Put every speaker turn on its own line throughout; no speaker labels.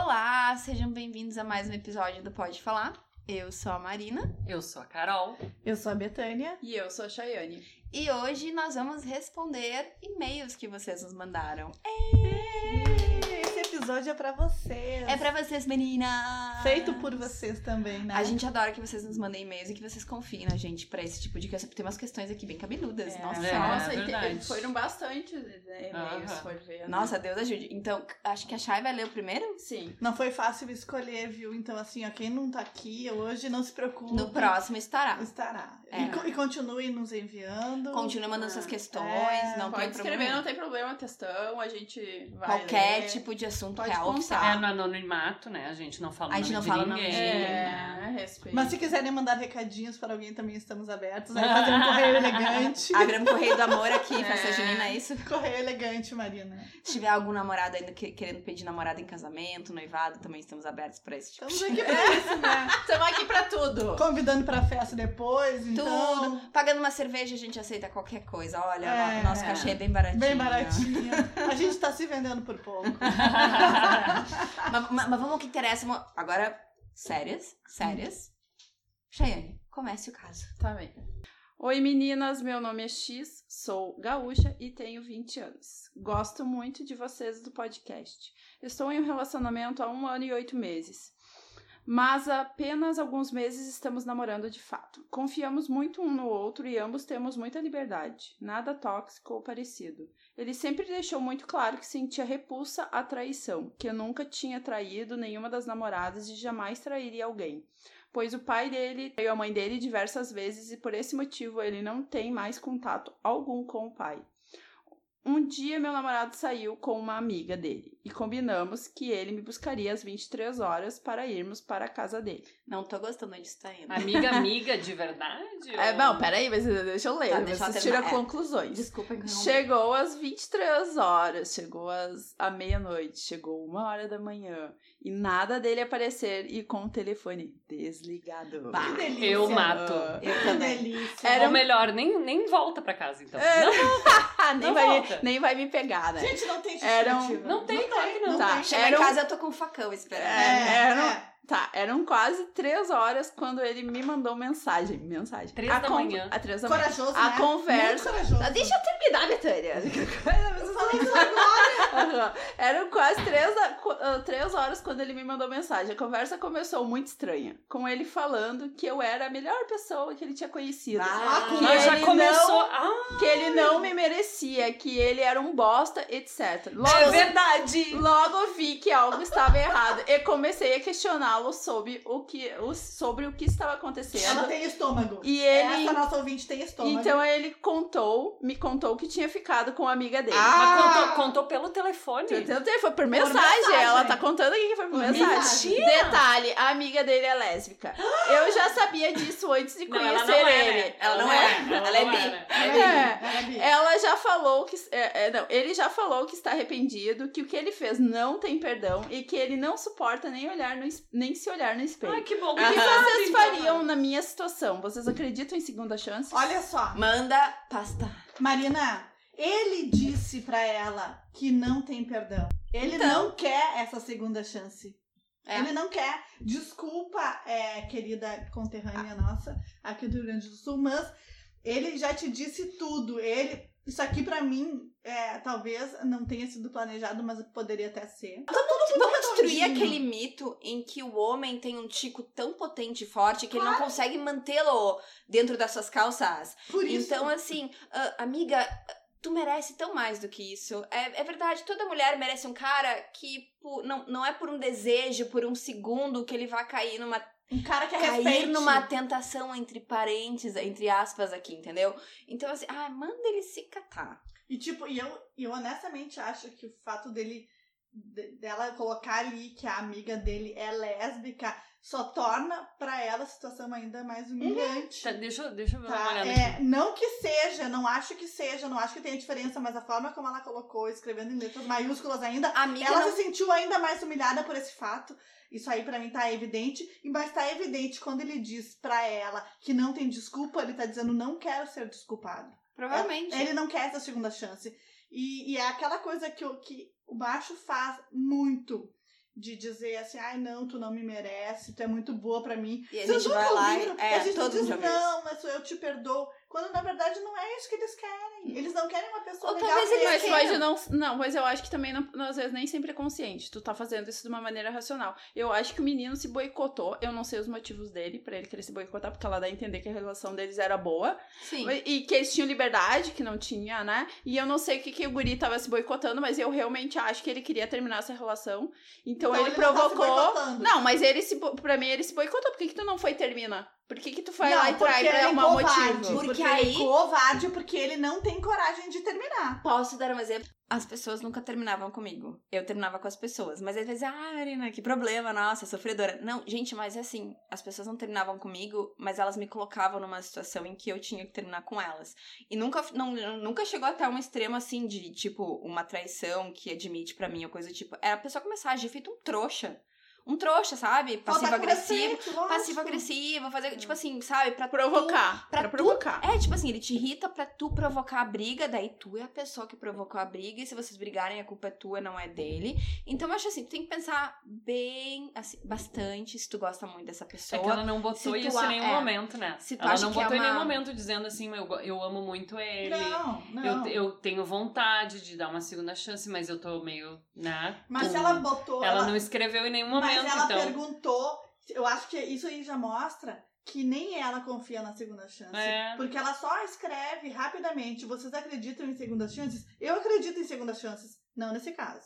Olá, sejam bem-vindos a mais um episódio do Pode Falar. Eu sou a Marina
Eu sou a Carol.
Eu sou a Betânia.
E eu sou a Chayane.
e hoje nós vamos responder e-mails que vocês nos mandaram.
Esse episódio é pra vocês.
É pra vocês, meninas!
Feito por vocês também, né?
A gente adora que vocês nos mandem e-mails e que vocês confiem na gente pra esse tipo de questão. Tem umas questões aqui bem cabeludas.
É,
Nossa,
É,
Nossa, e
verdade.
te- foram bastante né, e-mails,
Aham.
for ver.
Nossa, Deus ajude. Então, acho que a Chay vai ler o primeiro?
Sim.
Não foi fácil escolher, viu? Então, assim, ó, quem não tá aqui hoje, não se preocupe.
No próximo estará.
Estará.
É.
E, e continue nos enviando.
Continua mandando
Ah,
suas questões,
é,
não
Pode
tem
escrever,
problema.
não tem problema, questão, a gente vai
Qualquer
ler.
tipo de assunto
Pode
real.
É no anonimato, né? A gente não fala
A gente
nome
não
de
fala nome
ninguém.
de
né?
É, respeito.
Mas se quiserem mandar recadinhos para alguém, também estamos abertos. Aí fazer um correio elegante.
Abramos Correio do Amor aqui,
É.
festa junina, é isso?
correio elegante, Marina.
Se tiver algum namorado ainda que- querendo pedir namorado em casamento, noivado, também estamos abertos pra esse tipo
Estamos aqui pra isso, né?
Estamos aqui pra tudo.
Convidando pra festa depois, então.
Tudo. Pagando uma cerveja, a gente aceita qualquer coisa. Olha,
É.
o nosso cachê é bem baratinho.
Bem baratinho. A gente tá se vendendo por pouco.
mas, mas- mas vamos ao que interessa. Agora, sérias, sérias. Cheyenne, comece o caso.
Tá bem. Oi meninas, meu nome é X, sou gaúcha e tenho 20 anos. Gosto muito de vocês do podcast. Estou em um relacionamento há um ano e oito meses. Mas há apenas alguns meses estamos namorando de fato. Confiamos muito um no outro e ambos temos muita liberdade. Nada tóxico ou parecido. Ele sempre deixou muito claro que sentia repulsa à traição, que nunca tinha traído nenhuma das namoradas e jamais trairia alguém pois o pai dele traiu a mãe dele diversas vezes e por esse motivo ele não tem mais contato algum com o pai. Um dia meu namorado saiu com uma amiga dele e combinamos que ele me buscaria às 23 horas para irmos para a casa dele.
Não tô gostando onde isso tá indo.
Amiga, amiga de verdade?
É,
ou-
não, peraí, mas deixa eu ler,
Tá, deixa eu
vocês
terminar.
tiram
É.
conclusões.
Desculpa, interromper.
Chegou às 23 horas, chegou às à meia-noite, chegou uma hora da manhã e nada dele aparecer e com o telefone desligado.
Bah,
Que delícia.
Eu mato.
Eu também.
delícia.
Era
Ou melhor, nem, nem volta pra casa, então.
É.
Não,
Nem,
Não
vai,
volta.
nem vai me pegar, né?
Gente, não tem
Era um-
justificativa.
não tem, claro que não.
Tá.
tem.
Chegar
Era
em
um-
casa, eu tô com um facão esperando.
É, era um-
é.
Tá, eram quase três horas quando ele me mandou mensagem. Mensagem.
Três
A
da
con-
manhã.
A três da manhã.
Corajoso,
A
né?
conversa-
Muito corajoso.
Ah, Deixa eu terminar, Betânia.
Eu falei isso agora.
Eram quase três, da- ah, três horas quando ele me mandou mensagem. A conversa começou muito estranha. Com ele falando que eu era a melhor pessoa que ele tinha conhecido.
Ah,
que
Mas já
ele
começou.
não-
Ah,
que ele não me merecia, que ele era um bosta, etc. Logo,
é verdade!
Logo vi que algo estava errado e comecei a questioná-lo sobre o que, o- sobre o que estava
Ela
acontecendo.
tem estômago.
E ele.
Essa nossa ouvinte tem estômago.
Então ele contou, me contou que tinha ficado com a amiga dele.
Ah,
Mas contou, contou pelo telefone.
Eu tentei, foi por mensagem.
mensagem.
Ela tá contando aqui que foi por
Por
mensagem.
mentira.
Detalhe, a amiga dele é lésbica. Eu já sabia disso antes de
Não, ela
conhecer
não é,
ele.
né?
Ela não
não
é.
é.
Ela é bi. Ela é
É,
bi.
ela é bi.
Ela já falou que. é, é, não, ele já falou que está arrependido, que o que ele fez não tem perdão e que ele não suporta nem olhar no, nem se olhar no espelho.
Ai, que bom.
O que vocês
Então,
fariam na minha situação? Vocês acreditam em segunda chance?
Olha só,
Manda pasta.
Marina, ele disse pra ela que não tem perdão. Ele
Então.
não quer essa segunda chance.
É.
Ele não quer. Desculpa, é, querida conterrânea nossa, aqui do Rio Grande do Sul, mas ele já te disse tudo. Ele, isso aqui pra mim, é, talvez não tenha sido planejado, mas poderia até ser.
Vamos destruir
redondinho.
aquele mito em que o homem tem um tico tão potente e forte que ele não consegue mantê-lo dentro das suas calças.
Por isso.
Então, assim, ah, amiga, tu merece tão mais do que isso. É, é verdade, toda mulher merece um cara que pu- não, não é por um desejo, por um segundo, que ele vai cair numa
um cara que
cair
respeite.
numa tentação entre parentes, entre aspas aqui, entendeu? Então, assim, ah, manda ele se catar.
E tipo, e eu, e eu honestamente acho que o fato dele de- dela colocar ali que a amiga dele é lésbica só torna pra ela a situação ainda mais humilhante.
Tá, deixa, eu- deixa eu ver uma
Tá? É, não que seja, não acho que seja, não acho que tenha diferença, mas a forma como ela colocou, escrevendo em letras maiúsculas ainda,
A amiga
ela
não...
se sentiu ainda mais humilhada por esse fato. Isso aí pra mim tá evidente, e mas tá evidente quando ele diz pra ela que não tem desculpa, ele tá dizendo não quero ser desculpado.
Provavelmente.
Ele não quer essa segunda chance. E, e é aquela coisa que o, que o macho faz muito. de dizer assim, ai não, tu não me merece, tu é muito boa pra mim.
E a
Vocês
gente vai lá
ouviram?
e. É,
a gente
todo
diz, não, mas eu te perdoo. Quando na verdade não é isso que eles querem. Eles não querem uma pessoa
Ou
legal.
talvez eles
Mas
queiram.
pode não. Não, mas eu acho que também, não, às vezes, nem sempre é consciente. Tu tá fazendo isso de uma maneira racional. Eu acho que o menino se boicotou. Eu não sei os motivos dele, pra ele querer se boicotar, porque ela dá a entender que a relação deles era boa.
Sim.
E que eles tinham liberdade, que não tinha, né? E eu não sei o que, que o guri tava se boicotando, mas eu realmente acho que ele queria terminar essa relação. Então,
Então
ele,
ele não tá
provocou. Não, mas ele se. Pra mim, ele se boicotou. Por que, que tu não foi termina? Por que, que tu vai
Não,
lá e trai
porque
pra
ele é
um
covarde.
motivo?
Porque
Porque
aí-
ele é covarde porque ele não tem coragem de terminar.
Posso dar um exemplo? As pessoas nunca terminavam comigo. Eu terminava com as pessoas. Mas às vezes, ah, Marina, que problema, nossa, sofredora. Não, gente, mas é assim, as pessoas não terminavam comigo, mas elas me colocavam numa situação em que eu tinha que terminar com elas. E nunca, não, nunca chegou até um extremo assim de, tipo, uma traição que admite pra mim ou coisa do tipo. Era a pessoa começar a agir feito um trouxa. Um trouxa, sabe? Passivo-agressivo.
respeito, lógico.
Passivo-agressivo, fazer, tipo assim, sabe? Pra tu-
Provocar.
pra
Pra
tu-
provocar.
É, tipo assim, ele te irrita pra tu provocar a briga, daí tu é a pessoa que provocou a briga, e se vocês brigarem, a culpa é tua, não é dele. Então eu acho assim, tu tem que pensar bem, assim, bastante, se tu gosta muito dessa
É
pessoa.
que ela não botou
tu
isso
a-
em nenhum
é.
momento, né?
Se tu
ela não
é
botou em nenhum
uma-
momento dizendo assim, eu, eu amo muito ele.
Não, não.
Eu, eu tenho vontade de dar uma segunda chance, mas eu tô meio, né?
Mas se ela botou.
Ela não escreveu em nenhum momento,
Mas ela
então.
perguntou. Eu acho que isso aí já mostra que nem ela confia na segunda chance.
É.
Porque ela só escreve rapidamente. Vocês acreditam em segundas chances? Eu acredito em segundas chances. Não nesse caso.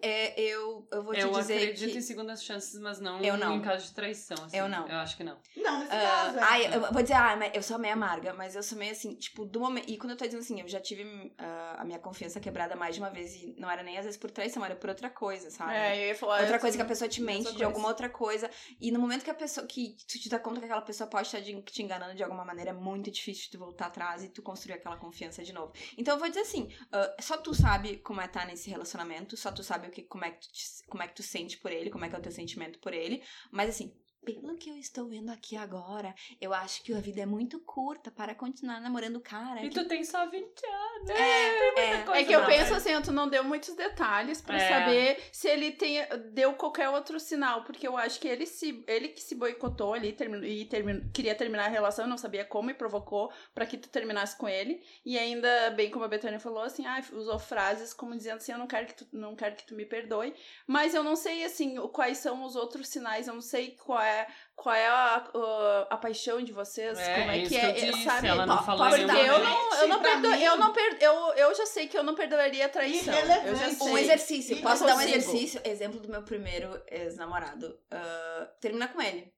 É, eu, eu vou te
Eu
dizer
acredito
que...
em segundas chances, mas não,
Eu não.
em caso de traição. assim.
Eu não.
Eu acho que não.
Não, nesse
Ah,
caso. É.
ai, eu vou dizer, ah, mas eu sou meio amarga, mas eu sou meio assim, tipo, do momento. E quando eu tô dizendo assim, eu já tive ah, a minha confiança quebrada mais de uma vez, e não era nem às vezes por traição, era por outra coisa, sabe?
É, eu ia falar.
Outra
eu-
coisa que a pessoa te mente de
coisa.
alguma outra coisa. E no momento que a pessoa. que tu te dá conta que aquela pessoa pode estar de- te enganando de alguma maneira, é muito difícil tu voltar atrás e tu construir aquela confiança de novo. Então eu vou dizer assim: ah, só tu sabe como é estar nesse relacionamento, só tu sabe o que, como, é que tu como é que tu sente por ele, como é que é o teu sentimento por ele. Mas assim. Pelo que eu estou vendo aqui agora, eu acho que a vida é muito curta para continuar namorando o cara.
E
que-
tu tem só 20 anos.
É, é.
coisa
É que eu
não,
penso assim, tu não deu muitos detalhes pra
É.
saber se ele tem, deu qualquer outro sinal, porque eu acho que ele se ele que se boicotou ali terminou, e terminou, queria terminar a relação, não sabia como e provocou pra que tu terminasse com ele. E ainda bem como a Betânia falou assim, ah, usou frases como dizendo assim, eu não quero que tu não quero que tu me perdoe, mas eu não sei assim, quais são os outros sinais, eu não sei qual é qual é a, a, a paixão de vocês,
É,
como é
isso
que
que
é,
eu disse,
sabe?
ela não falou
porque eu não, eu não perdo, eu não per, eu, eu já sei que eu não perdoaria a traição. Eu já sei.
Um exercício.
E
Posso dar um exercício? Exemplo do meu primeiro ex-namorado. Ah, termina com ele.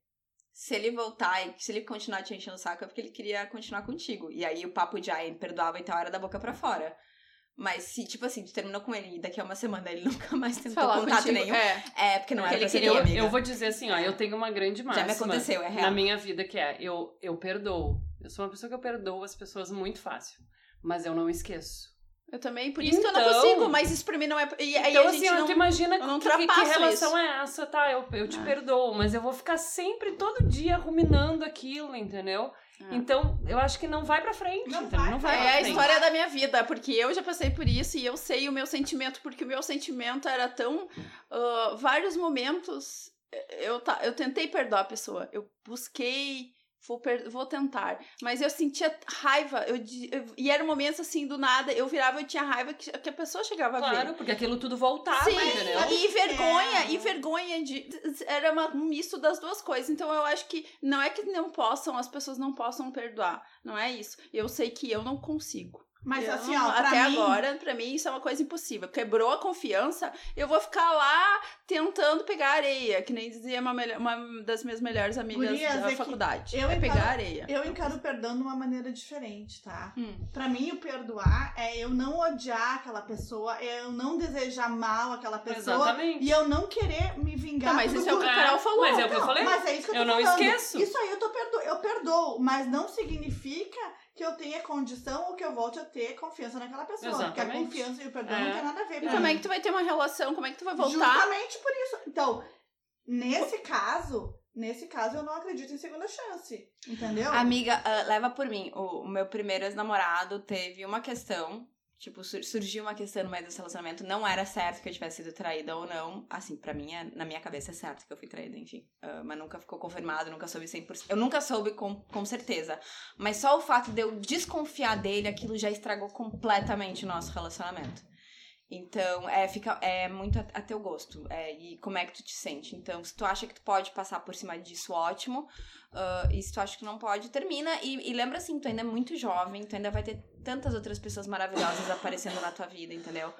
Se ele voltar e se ele continuar te enchendo o saco, é porque ele queria continuar contigo. E aí o papo de, ah, ele perdoava e tal, era da boca pra fora. Mas se, tipo assim, tu terminou com ele e daqui a uma semana ele nunca mais tentou
Falar
contato
contigo,
nenhum,
É.
é porque não
Porque
era pra
ele
ser
queria-
amiga.
eu vou dizer assim, ó, eu tenho uma grande máxima
Já me aconteceu, é real.
na minha vida que é, eu, eu perdoo. Eu sou uma pessoa que eu perdoo as pessoas muito fácil, mas eu não esqueço.
Eu também, por isso que eu não
Então-
consigo, mas isso pra mim não é. E aí
então,
a
assim,
gente
ó,
não.
tu imagina
eu não
que, que, relação
isso.
é essa, tá? Eu, eu te
Ah.
perdoo, mas eu vou ficar sempre, todo dia, ruminando aquilo, entendeu?
Ah.
Então, eu acho que não vai pra frente,
Não vai,
não vai
É
pra
a história da minha vida, porque eu já passei por isso e eu sei o meu sentimento, porque o meu sentimento era tão. ah, vários momentos eu, ta- eu tentei perdoar a pessoa, eu busquei. Vou, per- vou tentar. Mas eu sentia raiva. Eu, eu- e era momentos assim, do nada, eu virava e tinha raiva que, que a pessoa chegava a ver.
Claro, porque aquilo tudo voltava,
Sim,
entendeu?
E vergonha,
é?
e vergonha de. Era uma- um misto das duas coisas. Então eu acho que não é que não possam, as pessoas não possam perdoar. Não é isso. Eu sei que eu não consigo.
Mas
Eu
assim,
não-
ó, pra
até
mim,
agora, pra mim, isso é uma coisa impossível. Quebrou a confiança, eu vou ficar lá tentando pegar areia, que nem dizia uma, melhor- uma das minhas melhores amigas
Gurias,
da
é
faculdade.
eu
é
encaro-
pegar areia.
eu encaro o perdão de uma maneira diferente, tá?
Hum.
Pra mim, o perdoar é eu não odiar aquela pessoa, é eu não desejar mal aquela pessoa
Exatamente.
e eu não querer me vingar.
Não, mas isso é o que a Carol falou.
Mas é o que eu
Não,
falei.
Mas é isso que eu tô
Eu não
falando.
esqueço.
Isso aí eu, tô perdo... eu perdoo, mas não significa que eu tenha condição ou que eu volte a ter confiança naquela pessoa. Porque a
Exatamente.
confiança e o perdão
É.
não tem nada a ver.
E
pra
como
mim.
é que tu vai ter uma relação? Como é que tu vai voltar?
Justamente por isso. Então, nesse caso, nesse caso eu não acredito em segunda chance. Entendeu?
Amiga, ah, leva por mim. O, o meu primeiro ex-namorado teve uma questão Tipo, sur- surgiu uma questão no meio relacionamento. Não era certo que eu tivesse sido traída ou não. Assim, pra mim, é- na minha cabeça é certo que eu fui traída, enfim. Ah, mas nunca ficou confirmado, nunca soube 100%. Eu nunca soube com, com certeza. Mas só o fato de eu desconfiar dele, aquilo já estragou completamente o nosso relacionamento. Então, é, fica, é muito a, a teu gosto. É, e como é que tu te sente. Então, se tu acha que tu pode passar por cima disso, ótimo. Ah, e se tu acha que não pode, termina. E, e lembra assim, tu ainda é muito jovem, tu ainda vai ter tantas outras pessoas maravilhosas aparecendo na tua vida, entendeu?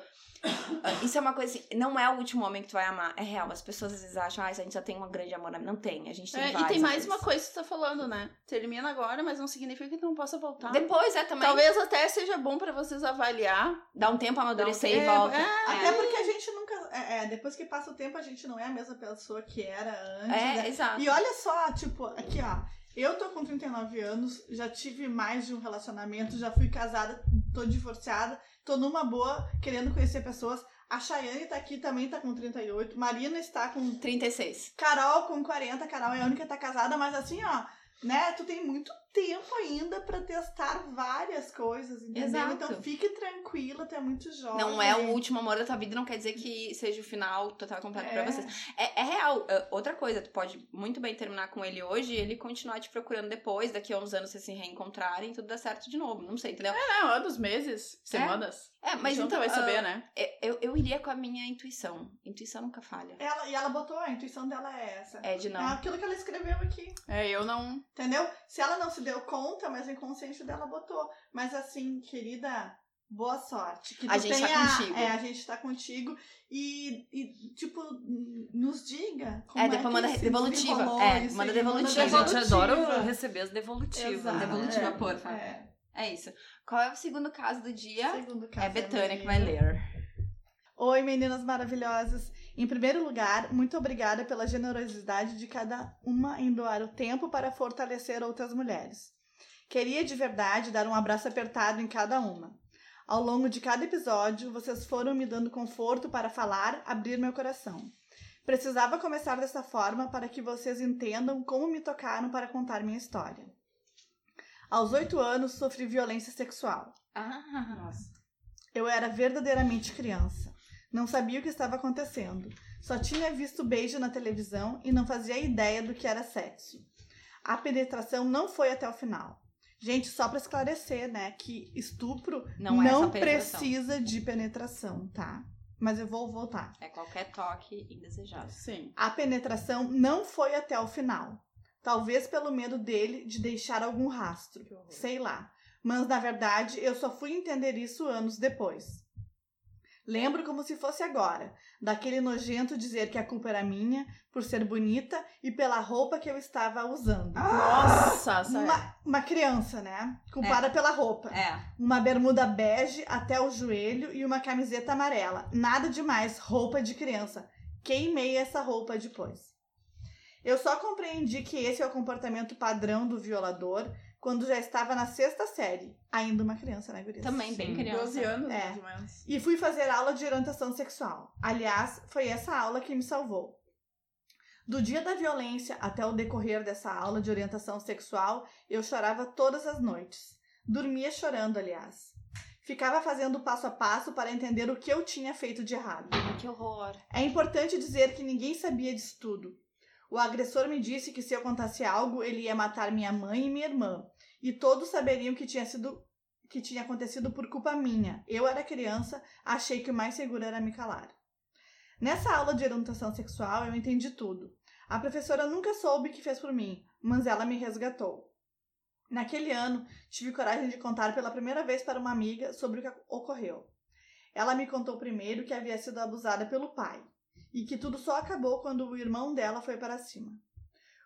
Isso é uma coisa assim, não é o último homem que tu vai amar, é real. As pessoas às vezes acham, ah, a gente já tem um grande amor. Não tem, a gente tem
É, e
vários
tem mais
amores.
uma coisa que você tá falando, né? Termina agora, mas não significa que não possa voltar.
Depois, é também.
Talvez até seja bom pra vocês avaliar.
Dá um tempo a amadurecer
um-
e
é,
volta.
é.
Até porque a gente nunca. É, é, depois que passa o tempo, a gente não é a mesma pessoa que era antes.
É,
né?
exato.
E olha só, tipo, aqui ó. Eu tô com 39 anos, já tive mais de um relacionamento, já fui casada, tô divorciada, tô numa boa, querendo conhecer pessoas. A Chayane tá aqui, também tá com 38. Marina está com
36.
Carol com 40, Carol é a única que tá casada, mas assim, ó, né, tu tem muito tempo ainda pra testar várias coisas, entendeu?
Exato.
Então fique tranquila, tu é muito jovem.
Não é o último amor da tua vida, não quer dizer que seja o final total completo pra
É.
vocês. É, é real. É, Outra coisa, tu pode muito bem terminar com ele hoje e ele continuar te procurando depois, daqui a uns anos vocês se reencontrarem e tudo dá certo de novo. Não sei, entendeu?
Não, anos, meses, semanas.
É,
Mas
mas
nunca
então.
vai saber,
ah,
né?
eu, eu iria com a minha intuição. Intuição nunca falha.
Ela, e ela botou, a intuição dela é essa.
É de
É
não.
aquilo que ela escreveu aqui,
É, eu não.
entendeu? Se ela não se deu conta, mas o inconsciente dela botou. Mas assim, querida, boa sorte. Que
A gente tá
tenha-
contigo.
É, a gente tá contigo. E, e, tipo, nos diga como
É,
é,
depois
que
manda
se
devolutiva. É, manda devolutiva.
A gente adora receber as devolutivas.
Exato.
Devolutiva,
É,
porfa.
É.
É isso. Qual é o segundo caso do dia?
Segundo caso
É Betânia
Maria.
que vai ler.
Oi, meninas maravilhosas. Em primeiro lugar, muito obrigada pela generosidade de cada uma em doar o tempo para fortalecer outras mulheres. Queria de verdade dar um abraço apertado em cada uma. Ao longo de cada episódio, vocês foram me dando conforto para falar, abrir meu coração. Precisava começar dessa forma para que vocês entendam como me tocaram para contar minha história. Aos oito anos, sofri violência sexual.
Ah,
Nossa.
Eu era verdadeiramente criança. Não sabia o que estava acontecendo. Só tinha visto beijo na televisão e não fazia ideia do que era sexo. A penetração não foi até o final. Gente, só para esclarecer, né, que estupro
Não
não,
é penetração.
precisa de penetração, tá? Mas eu vou voltar.
é qualquer toque indesejado.
Sim.
A penetração não foi até o final. Talvez pelo medo dele de deixar algum rastro. Sei lá. Mas na verdade eu só fui entender isso anos depois. Lembro como se fosse agora, daquele nojento dizer que a culpa era minha por ser bonita e pela roupa que eu estava usando.
Nossa, sério.
Uma, uma criança, né? Culpada pela roupa.
É.
Uma bermuda bege até o joelho e uma camiseta amarela. Nada demais, roupa de criança. Queimei essa roupa depois. Eu só compreendi que esse é o comportamento padrão do violador quando já estava na sexta série. Ainda uma criança, né, Gurias?
Também bem
Sim.
criança.
12 anos,
É.
mais ou menos.
E fui fazer aula de orientação sexual. Aliás, foi essa aula que me salvou. Do dia da violência até o decorrer dessa aula de orientação sexual, eu chorava todas as noites. Dormia chorando, aliás. Ficava fazendo passo a passo para entender o que eu tinha feito de errado.
Que horror.
É importante dizer que ninguém sabia disso tudo. O agressor me disse que se eu contasse algo, ele ia matar minha mãe e minha irmã. E todos saberiam que tinha sido que tinha acontecido por culpa minha. Eu era criança, achei que o mais seguro era me calar. Nessa aula de orientação sexual, eu entendi tudo. A professora nunca soube o que fez por mim, mas ela me resgatou. Naquele ano, tive coragem de contar pela primeira vez para uma amiga sobre o que ocorreu. Ela me contou primeiro que havia sido abusada pelo pai e que tudo só acabou quando o irmão dela foi para cima.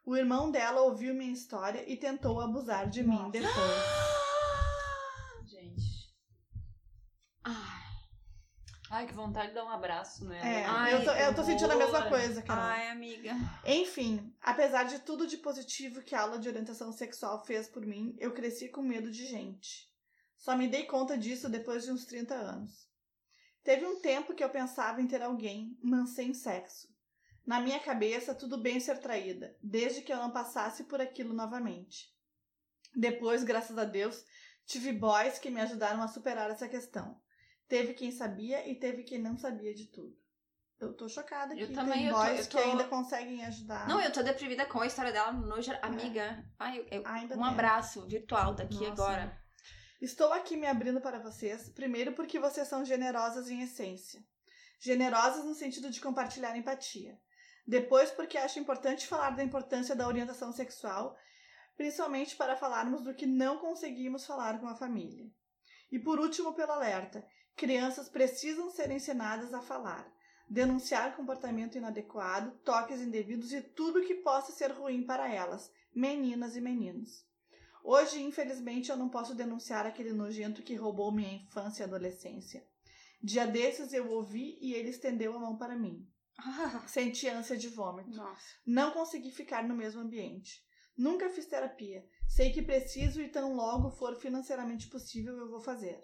O irmão dela ouviu minha história e tentou abusar de mim
Nossa.
depois.
Gente.
Ai,
Ai, que vontade de dar um abraço, né?
É,
Ai,
eu, tô, eu tô sentindo a mesma coisa, Carol.
ai, amiga.
Enfim, apesar de tudo de positivo que a aula de orientação sexual fez por mim, eu cresci com medo de gente. Só me dei conta disso depois de uns 30 anos. Teve um tempo que eu pensava em ter alguém, mas sem sexo. Na minha cabeça, tudo bem ser traída, desde que eu não passasse por aquilo novamente. Depois, graças a Deus, tive boys que me ajudaram a superar essa questão. Teve quem sabia e teve quem não sabia de tudo. Eu tô chocada
Eu
que
também,
tem
eu tô-
boys
eu tô-
que ainda conseguem ajudar.
Não, eu tô deprimida com a história dela no geral. Amiga, ai, eu- eu-
Ainda
um
tem.
abraço virtual daqui
Nossa.
agora.
Estou aqui me abrindo para vocês, primeiro porque vocês são generosas em essência. Generosas no sentido de compartilhar empatia. Depois porque acho importante falar da importância da orientação sexual, principalmente para falarmos do que não conseguimos falar com a família. E por último, pelo alerta: crianças precisam ser ensinadas a falar, denunciar comportamento inadequado, toques indevidos e tudo que possa ser ruim para elas, meninas e meninos. Hoje, infelizmente, eu não posso denunciar aquele nojento que roubou minha infância e adolescência. Dia desses eu ouvi e ele estendeu a mão para mim.
Ah,
Senti ânsia de vômito.
Nossa.
Não consegui ficar no mesmo ambiente. Nunca fiz terapia. Sei que preciso e tão logo for financeiramente possível eu vou fazer.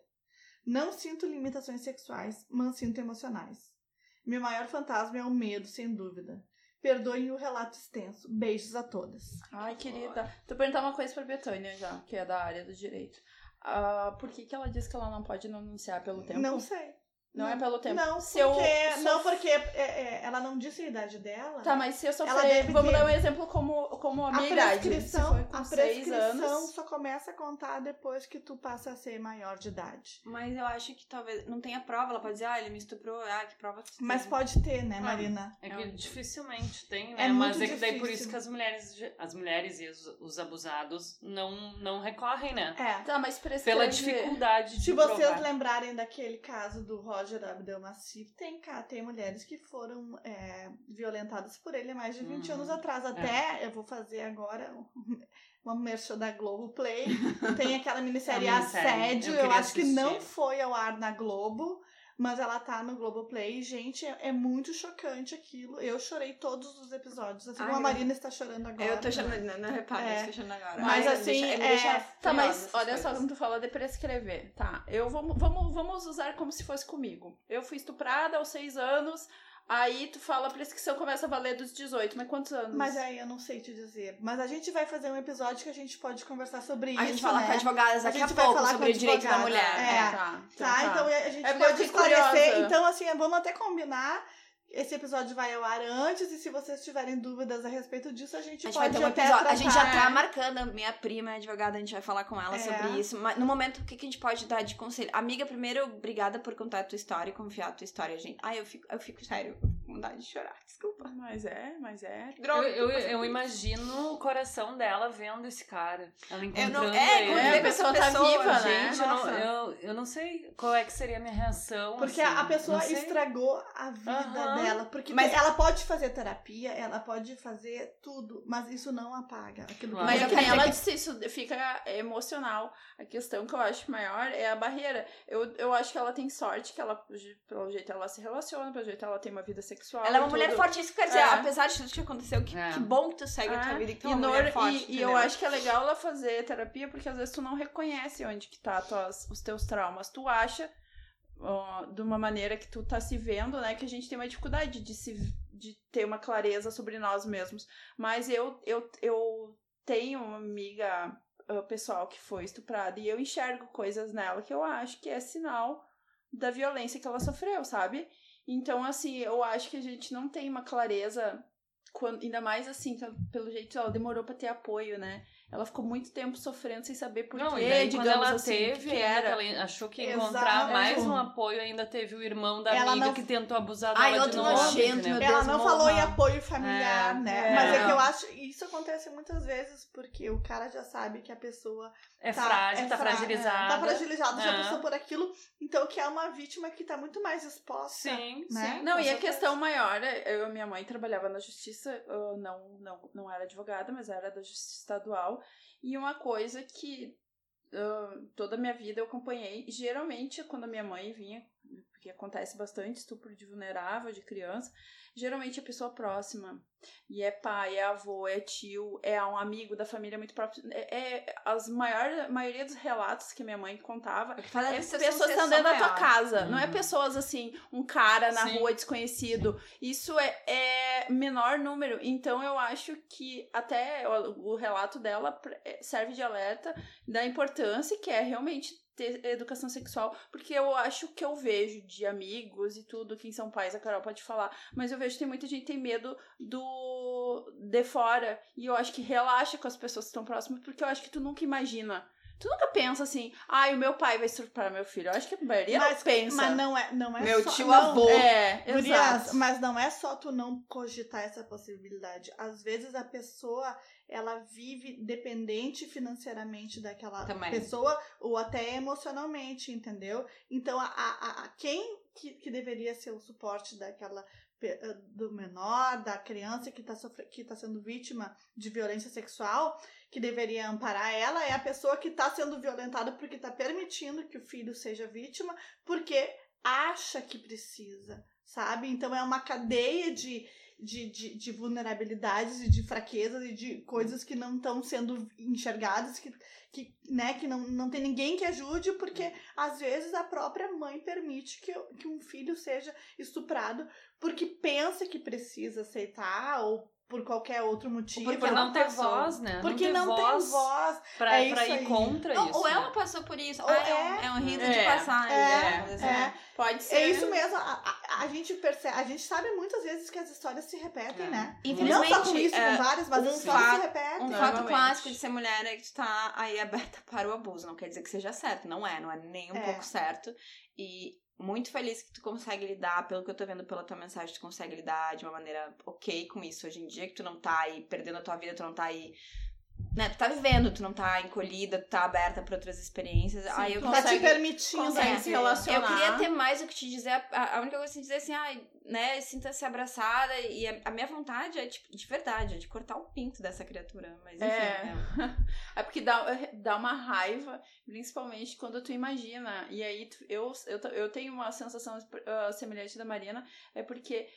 Não sinto limitações sexuais, mas sinto emocionais. Meu maior fantasma é o medo, sem dúvida. Perdoem o relato extenso. Beijos a todas.
Ai, querida. Tu perguntar uma coisa pra Betânia já, que é da área do direito. Ah, por que, que ela diz que ela não pode denunciar pelo tempo?
Não sei.
Não é pelo tempo.
Não,
Se eu
porque,
sof-
não porque é, é, ela não disse a idade dela.
Tá, mas se eu sofrer. Vamos
ter-
dar um exemplo como, como a
a
minha idade.
Prescrição,
foi com
a prescrição
anos.
só começa a contar depois que tu passa a ser maior de idade.
mas eu acho que talvez não tenha prova. Ela pode dizer, ah, ele me estuprou. Ah, que prova que tu
Mas
teve?
pode ter, né, Marina?
É
É
que dificilmente tem,
É
né?
muito
Mas é que daí por isso que as mulheres, as mulheres e os, os abusados não, não recorrem, né?
É.
Tá, mas prescreve.
Pela dificuldade de
Se vocês
provar.
lembrarem daquele caso do Roger Abdelmassif, tem, ca- tem mulheres que foram é, violentadas por ele há mais de 20
Uhum.
anos atrás. Até, eu vou fazer agora um- uma merchan da Globoplay. Tem aquela minissérie
minissérie,
Assédio.
eu
acho que
assistir.
não foi ao ar na Globo, mas ela tá no Globoplay. Gente, é, é muito chocante aquilo. Eu chorei todos os episódios. Assim
Ai,
como a Marina está chorando agora.
Eu tô chorando, não, não repara,
É.
eu tô chorando agora.
Mas,
Ai,
assim,
deixa-
é-
deixa
Tá, mas olha só
coisas.
como tu fala de prescrever. Tá, eu vou, vamos, vamos usar como se fosse comigo. Eu fui estuprada aos seis anos, aí tu fala a prescrição começa a valer dos 18, mas quantos anos?
Mas aí eu não sei te dizer. Mas a gente vai fazer um episódio que a gente pode conversar sobre
A
isso.
gente fala
né?
com advogadas
A
daqui a,
gente vai
pouco
falar
sobre o direito da mulher.
É.
É, tá.
Tá, então a gente
É
pode
fiquei curiosa.
esclarecer. Então, assim, vamos até combinar. Esse episódio vai ao ar antes, e se vocês tiverem dúvidas a respeito disso, a gente,
A gente
pode
vai ter um
até
episódio. A gente já tá marcando, a minha prima é advogada, a gente vai falar com ela
É.
sobre isso. Mas no momento, o que, que a gente pode dar de conselho? Amiga, primeiro, obrigada por contar a tua história e confiar a tua hisória, gente. Ai, eu fico, eu fico sério, eu vontade de chorar, desculpa.
Mas é, mas é.
Eu,
Droga.
eu, eu imagino o coração dela vendo esse cara. Ela
Eu
encontrando
não, é,
ele.
É, a
essa
pessoa tá
pessoa,
viva, né?
Gente, eu não, eu, eu não sei qual é que seria a minha reação.
Porque
assim,
a pessoa estragou a vida
Aham.
dela. Porque
Mas-
ela pode fazer terapia, ela pode fazer tudo, mas isso não apaga. Aquilo
Claro.
Mas
eu
é que nem ela disse, isso fica emocional. A questão que eu acho maior é a barreira. Eu, eu acho que ela tem sorte, que ela, pelo jeito ela se relaciona, pelo jeito ela tem uma vida sexual.
Ela é
e
uma mulher forte, isso quer dizer,
É.
apesar de tudo que aconteceu, que,
É.
que bom que tu segue a tua
É,
vida e que tu
e,
é uma
nor-
mulher forte,
e- e eu acho que é legal ela fazer terapia, porque às vezes tu não reconhece onde que tá tuas, os teus traumas. Tu acha ó, de uma maneira que tu tá se vendo, né? Que a gente tem uma dificuldade de se de ter uma clareza sobre nós mesmos. Mas eu, eu, eu tenho uma amiga ah, pessoal que foi estuprada e eu enxergo coisas nela que eu acho que é sinal da violência que ela sofreu, sabe? Então, assim, eu acho que a gente não tem uma clareza, quando, ainda mais assim, pelo jeito ela demorou pra ter apoio, né? Ela ficou muito tempo sofrendo sem saber por
Não,
quê,
e daí, quando
digamos
ela
assim,
teve,
que era.
que ela achou que ia
Exato.
encontrar mais
É.
um apoio, ainda teve o irmão da
Ela
amiga
não-
que tentou abusar
Ai,
dela
outro
de novo,
nojento, meu
Ela não falou em apoio familiar,
É,
né?
é.
Mas é que eu acho isso acontece muitas vezes porque o cara já sabe que a pessoa
É
Tá,
frágil,
é
tá
fra-
fragilizada.
tá fragilizada, já
É.
passou por aquilo, então que é uma vítima que tá muito mais exposta.
Sim,
né?
sim.
Não,
com
e a questão maior, é, eu e minha mãe trabalhava na justiça, eu não, não, não era advogada, mas era da justiça estadual. E uma coisa que ah, toda a minha vida eu acompanhei, geralmente quando minha mãe vinha, porque acontece bastante estupro de vulnerável, de criança, geralmente é pessoa próxima. E é pai, é avô, é tio, é um amigo da família muito próximo. É, é as maior, a maioria dos relatos que minha mãe contava
O que faz a
é pessoas estão dentro da tua casa. Não é
Uhum.
pessoas assim, um cara na
Sim.
rua desconhecido. Isso é, é menor número. Então eu acho que até o, o relato dela é, serve de alerta da importância que é realmente ter educação sexual, porque eu acho que eu vejo de amigos e tudo, quem são pais, a Carol pode falar, mas eu vejo que tem muita gente que tem medo do de fora, e eu acho que relaxa com as pessoas que estão próximas, porque eu acho que tu nunca imagina. Tu nunca pensa assim, ai, o meu pai vai estuprar meu filho. Eu acho que a maioria
mas,
não pensa.
Mas não é, não é
Meu
só,
tio
não,
avô.
É,
Gurias,
exato.
mas não é só tu não cogitar essa possibilidade. Às vezes a pessoa ela vive dependente financeiramente daquela
Também.
pessoa ou até emocionalmente, entendeu? Então a, a, a- quem que, que deveria ser o suporte daquela eh, do menor, da criança que está que tá sendo vítima de violência sexual, que deveria amparar ela é a pessoa que está sendo violentada porque está permitindo que o filho seja vítima, porque acha que precisa, sabe? Então é uma cadeia de, de, de, de vulnerabilidades e de fraquezas e de coisas que não estão sendo enxergadas, que, que, né, que não, não tem ninguém que ajude, porque às vezes a própria mãe permite que, que um filho seja estuprado porque pensa que precisa aceitar ou por qualquer outro motivo.
Porque
ela
não ter voz, né?
Porque
não
não
ter
tem
voz
voz.
pra,
é
pra ir
aí.
contra
Não,
isso.
ou
né?
ela passou por isso.
Ou
ah,
é-
é, um, é um rito
É.
de passagem.
É,
né?
é.
Pode ser.
É isso mesmo, a, a, a gente percebe, a gente sabe muitas vezes que as histórias se repetem,
É.
né?
Infelizmente,
não só com isso,
é,
com várias, mas
um
as histórias
fato-
se repetem.
Um fato clássico de ser mulher é que tu tá aí aberta para o abuso. Não quer dizer que seja certo. Não é, não é nem um
É.
pouco certo. E muito feliz que tu consegue lidar, pelo que eu tô vendo pela tua mensagem, tu consegue lidar de uma maneira ok com isso hoje em dia, que tu não tá aí perdendo a tua vida, tu não tá aí. Né, tu tá vivendo, tu não tá encolhida, tu tá aberta para outras experiências. aí eu
Tá te
consegue-
permitindo.
consegue se relacionar.
eu queria ter mais o que te dizer. A, a única coisa que eu te dizer é assim, ai, né, sinta-se abraçada. E a, a minha vontade é, tipo, de verdade, é de cortar o pinto dessa criatura. Mas enfim.
É.
né.
É porque dá, dá uma raiva, principalmente quando tu imagina. E aí tu- eu, eu, eu tenho uma sensação ah, semelhante da Marina, é porque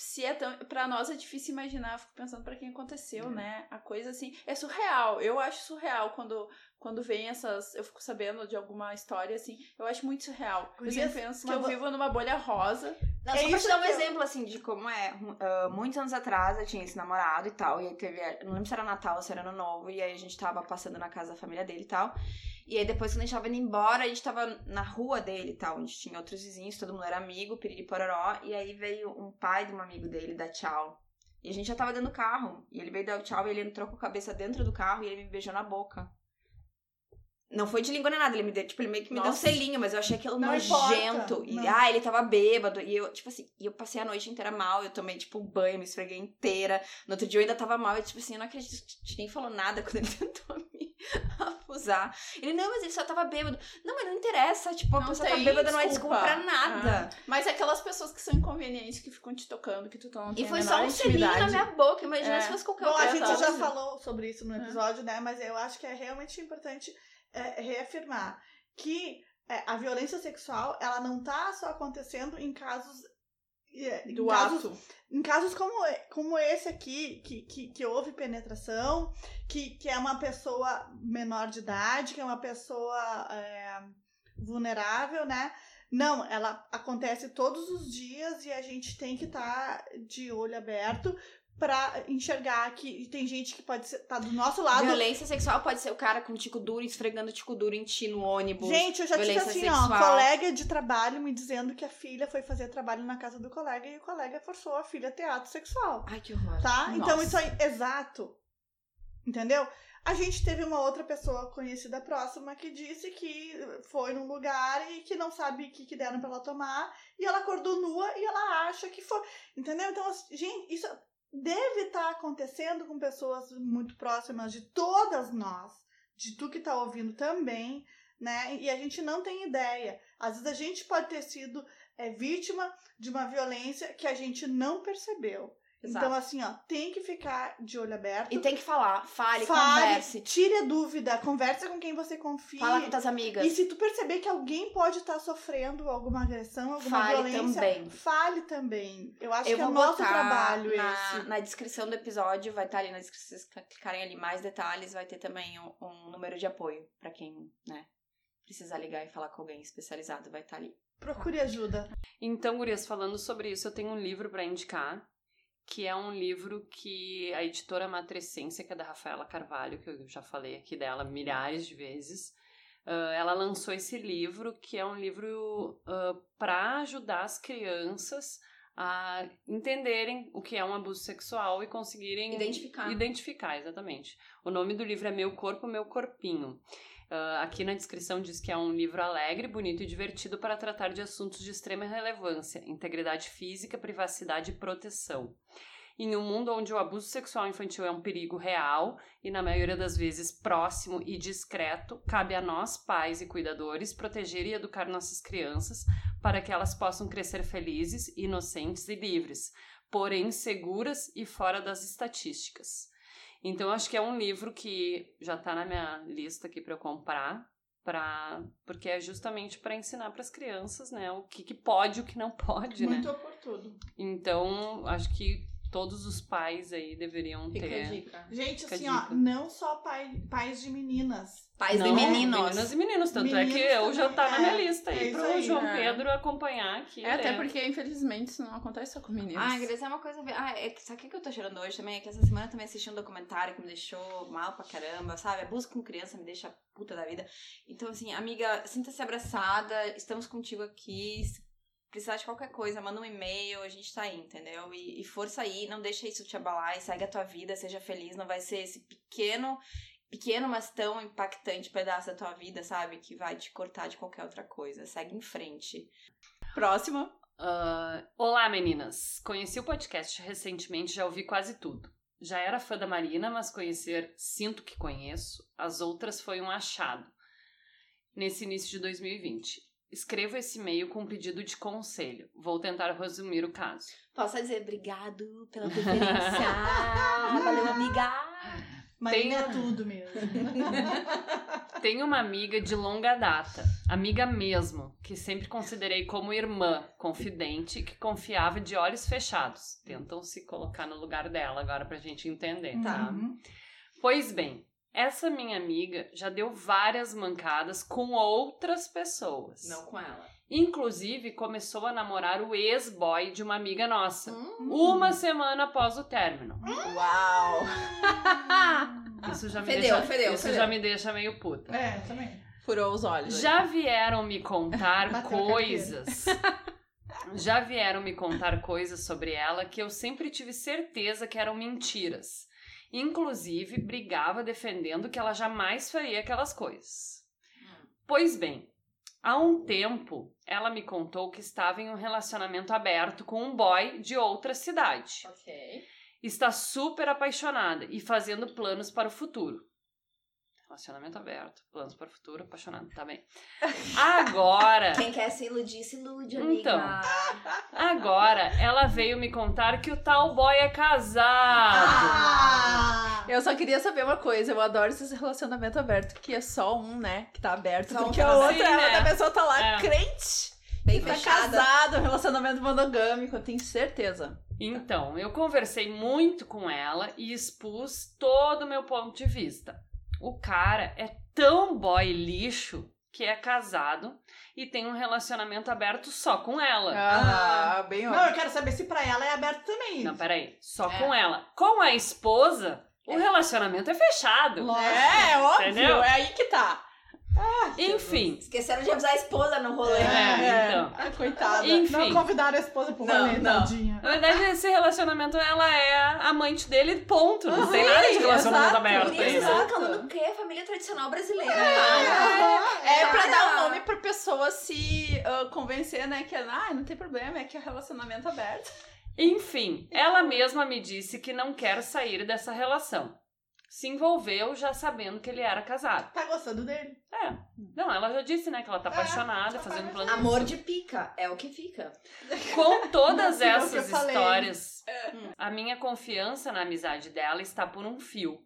se é tão. Pra nós é difícil imaginar, eu fico pensando pra quem aconteceu,
É.
né? A coisa assim. É surreal. Eu acho surreal quando, quando vem essas. Eu fico sabendo de alguma história assim. Eu acho muito surreal. Eu
Gurias,
sempre penso que eu
vo-
vivo numa bolha rosa.
Não,
É
só pra te dar um
eu-
exemplo, assim, de como é. ah, muitos anos atrás eu tinha esse namorado e tal. E aí teve. eu Não lembro se era Natal ou se era Ano Novo. E aí a gente tava passando na casa da família dele e tal. E aí depois, quando a gente tava indo embora, a gente tava na rua dele e tal. Onde tinha outros vizinhos, todo mundo era amigo, piriri pororó. E aí veio um pai de um amigo dele dar tchau. E a gente já tava dentro do carro. E ele veio dar o tchau e ele entrou com a cabeça dentro do carro e ele me beijou na boca. Não foi de língua nem nada, ele me deu, tipo, ele meio que me deu um
Nossa.
selinho, mas eu achei aquilo
Não
nojento.
importa,
E,
não.
ah, ele tava bêbado. E eu, tipo assim, e eu passei a noite inteira mal, eu tomei, tipo, um banho, me esfreguei inteira. No outro dia eu ainda tava mal, e tipo assim, eu não acredito que a gente nem falou nada quando ele tentou me abusar. Ele, não, mas ele só tava bêbado. Não, mas não interessa, tipo, a
Não
pessoa tá bêbada não é
desculpa.
desculpa pra nada.
Ah, mas é aquelas pessoas que são inconvenientes, que ficam te tocando, que tu não tem
E
a
foi só um selinho na minha boca, imagina
É.
se fosse qualquer
Bom,
outra
a gente
coisa.
já falou sobre isso no episódio, né? Mas eu acho que é realmente importante é, reafirmar que é, a violência sexual, ela não tá só acontecendo em casos... é, em
Do
casos,
ato.
Em casos como, como esse aqui, que, que, que houve penetração, que, que é uma pessoa menor de idade, que é uma pessoa é, vulnerável, né? Não, ela acontece todos os dias e a gente tem que estar de olho aberto pra enxergar que tem gente que pode estar do nosso lado.
Violência sexual pode ser o cara com tico duro, esfregando tico duro em ti no ônibus.
Gente, eu já tive assim, ó,
sexual.
colega de trabalho me dizendo que a filha foi fazer trabalho na casa do colega e o colega forçou a filha a ter ato sexual.
Ai, que horror.
Tá? Então
Nossa.
isso aí, exato. Entendeu? A gente teve uma outra pessoa conhecida próxima que disse que foi num lugar e que não sabe o que, que deram pra ela tomar e ela acordou nua e ela acha que foi. Entendeu? Então, assim, gente, isso deve estar acontecendo com pessoas muito próximas de todas nós, de tu que tá ouvindo também, né? E a gente não tem ideia. Às vezes a gente pode ter sido é, vítima de uma violência que a gente não percebeu.
Exato.
Então, assim, ó, tem que ficar de olho aberto.
E tem que falar, fale,
Fale,
converse.
tire a dúvida, conversa com quem você confia.
Fala com tuas amigas.
E se tu perceber que alguém pode estar sofrendo alguma agressão, alguma
Fale
violência,
também.
fale também. Eu acho
Eu
que é o nosso trabalho
na,
esse.
na descrição do episódio, vai estar ali na descrição, se vocês clicarem ali mais detalhes, vai ter também um, um número de apoio pra quem, né, precisar ligar e falar com alguém especializado, vai estar ali.
Procure ajuda.
Então, Gurias, falando sobre isso, eu tenho um livro pra indicar, que é um livro que a editora Matrescência, que é da Rafaela Carvalho, que eu já falei aqui dela milhares de vezes, Uh, ela lançou esse livro, que é um livro uh, para ajudar as crianças a entenderem o que é um abuso sexual e conseguirem
Identificar.
identificar, exatamente. O nome do livro é Meu Corpo, Meu Corpinho. Uh, aqui na descrição diz que é um livro alegre, bonito e divertido para tratar de assuntos de extrema relevância, integridade física, privacidade e proteção. Em um mundo onde o abuso sexual infantil é um perigo real e, na maioria das vezes, próximo e discreto, cabe a nós, pais e cuidadores, proteger e educar nossas crianças para que elas possam crescer felizes, inocentes e livres, porém seguras e fora das estatísticas. Então, acho que é um livro que já está na minha lista aqui para eu comprar, pra, porque é justamente para ensinar para as crianças, né, o que, que pode e o que não pode,
Muito
né?
oportuno.
Então, acho que todos os pais aí deveriam
Fica a
ter.
dica.
Gente,
Fica a
assim, ó,
dica.
não só pai, pais de meninas.
Pais
Não,
de meninos.
Meninas e meninos. Tanto é que
Meninos
eu já tá na minha
é,
lista
é
aí
isso
pro
aí,
João
é.
Pedro acompanhar aqui.
É, até
né?
porque, infelizmente, isso não acontece só com meninos.
Ah, Grace, é uma coisa. Ah, é que sabe o que eu tô chorando hoje também? É que essa semana eu também assisti um documentário que me deixou mal pra caramba, sabe? Abuso com criança me deixa puta da vida. Então, assim, amiga, sinta-se abraçada, estamos contigo aqui. Precisar de qualquer coisa, manda um e-mail, a gente tá aí, entendeu? E, e força aí, não deixa isso te abalar e segue a tua vida, seja feliz, não vai ser esse pequeno. Pequeno, mas tão impactante pedaço da tua vida, sabe? Que vai te cortar de qualquer outra coisa. Segue em frente.
Próxima.
Ah, olá, meninas! Conheci o podcast recentemente, já ouvi quase tudo. Já era fã da Marina, mas conhecer Sinto que Conheço, as outras foi um achado. Nesse início de 2020. Escrevo esse e-mail com um pedido de conselho. Vou tentar resumir o caso.
Posso dizer obrigado pela preferência. Valeu, amiga.
Marina
Tem-
é tudo mesmo.
Tenho uma amiga de longa data, amiga mesmo, que sempre considerei como irmã, confidente, que confiava de olhos fechados. Tentam se colocar no lugar dela agora pra gente entender, tá?
Uhum.
Pois bem, essa minha amiga já deu várias mancadas com outras pessoas.
Não com ela.
Inclusive, começou a namorar o ex-boy de uma amiga nossa.
Hum.
Uma semana após o término.
Uau!
Isso já me
Fedeu,
deixa,
fedeu,
isso
fedeu.
já me deixa meio puta.
É, também.
Furou os olhos.
Já vieram me contar coisas. Já vieram me contar coisas sobre ela que eu sempre tive certeza que eram mentiras. Inclusive, brigava defendendo que ela jamais faria aquelas coisas. Pois bem, há um tempo ela me contou que estava em um relacionamento aberto com um boy de outra cidade.
Ok.
Está super apaixonada e fazendo planos para o futuro. Relacionamento aberto, planos para o futuro, apaixonado, tá bem. Agora,
Quem quer se iludir, se ilude, amiga.
Então. agora ela veio me contar que o tal boy é casado.
Ah!
Eu só queria saber uma coisa, eu adoro esse relacionamento aberto, que é só um, né, que tá aberto,
Só um
porque
tá
a outra,
assim, né?
a pessoa tá lá
É.
crente,
Bem
tá
fechada.
casado, um relacionamento monogâmico, eu tenho certeza.
Então, eu conversei muito com ela e expus todo o meu ponto de vista. O cara é tão boy lixo que é casado e tem um relacionamento aberto só com ela.
Ah, bem
Não,
óbvio.
eu quero saber se pra ela é aberto também.
Não, peraí. Só
É.
com ela. Com a esposa, o relacionamento é fechado.
Lógico.
É, óbvio,
Entendeu?
é aí que tá.
Enfim.
Esqueceram de avisar a esposa no rolê.
É, então.
Ah, coitada.
Enfim.
Não convidaram a esposa pro
Não,
rolê,
não.
tadinha.
Na verdade, esse relacionamento, ela é amante dele, ponto. Não tem
Sim,
nada de relacionamento
exato.
aberto
Por isso, estão falando do quê? Família tradicional brasileira.
É pra
Cara.
dar um nome pra pessoa se ah, convencer, né? Que ah, não tem problema, é que é relacionamento aberto.
Enfim, ela mesma me disse que não quer sair dessa relação. Se envolveu já sabendo que ele era casado.
Tá gostando dele?
É. Não, ela já disse, né, que ela tá
É,
apaixonada,
já
fazendo
tá
plano.
Amor de pica é o que fica.
Com todas
que
essas histórias, a minha confiança na amizade dela está por um fio.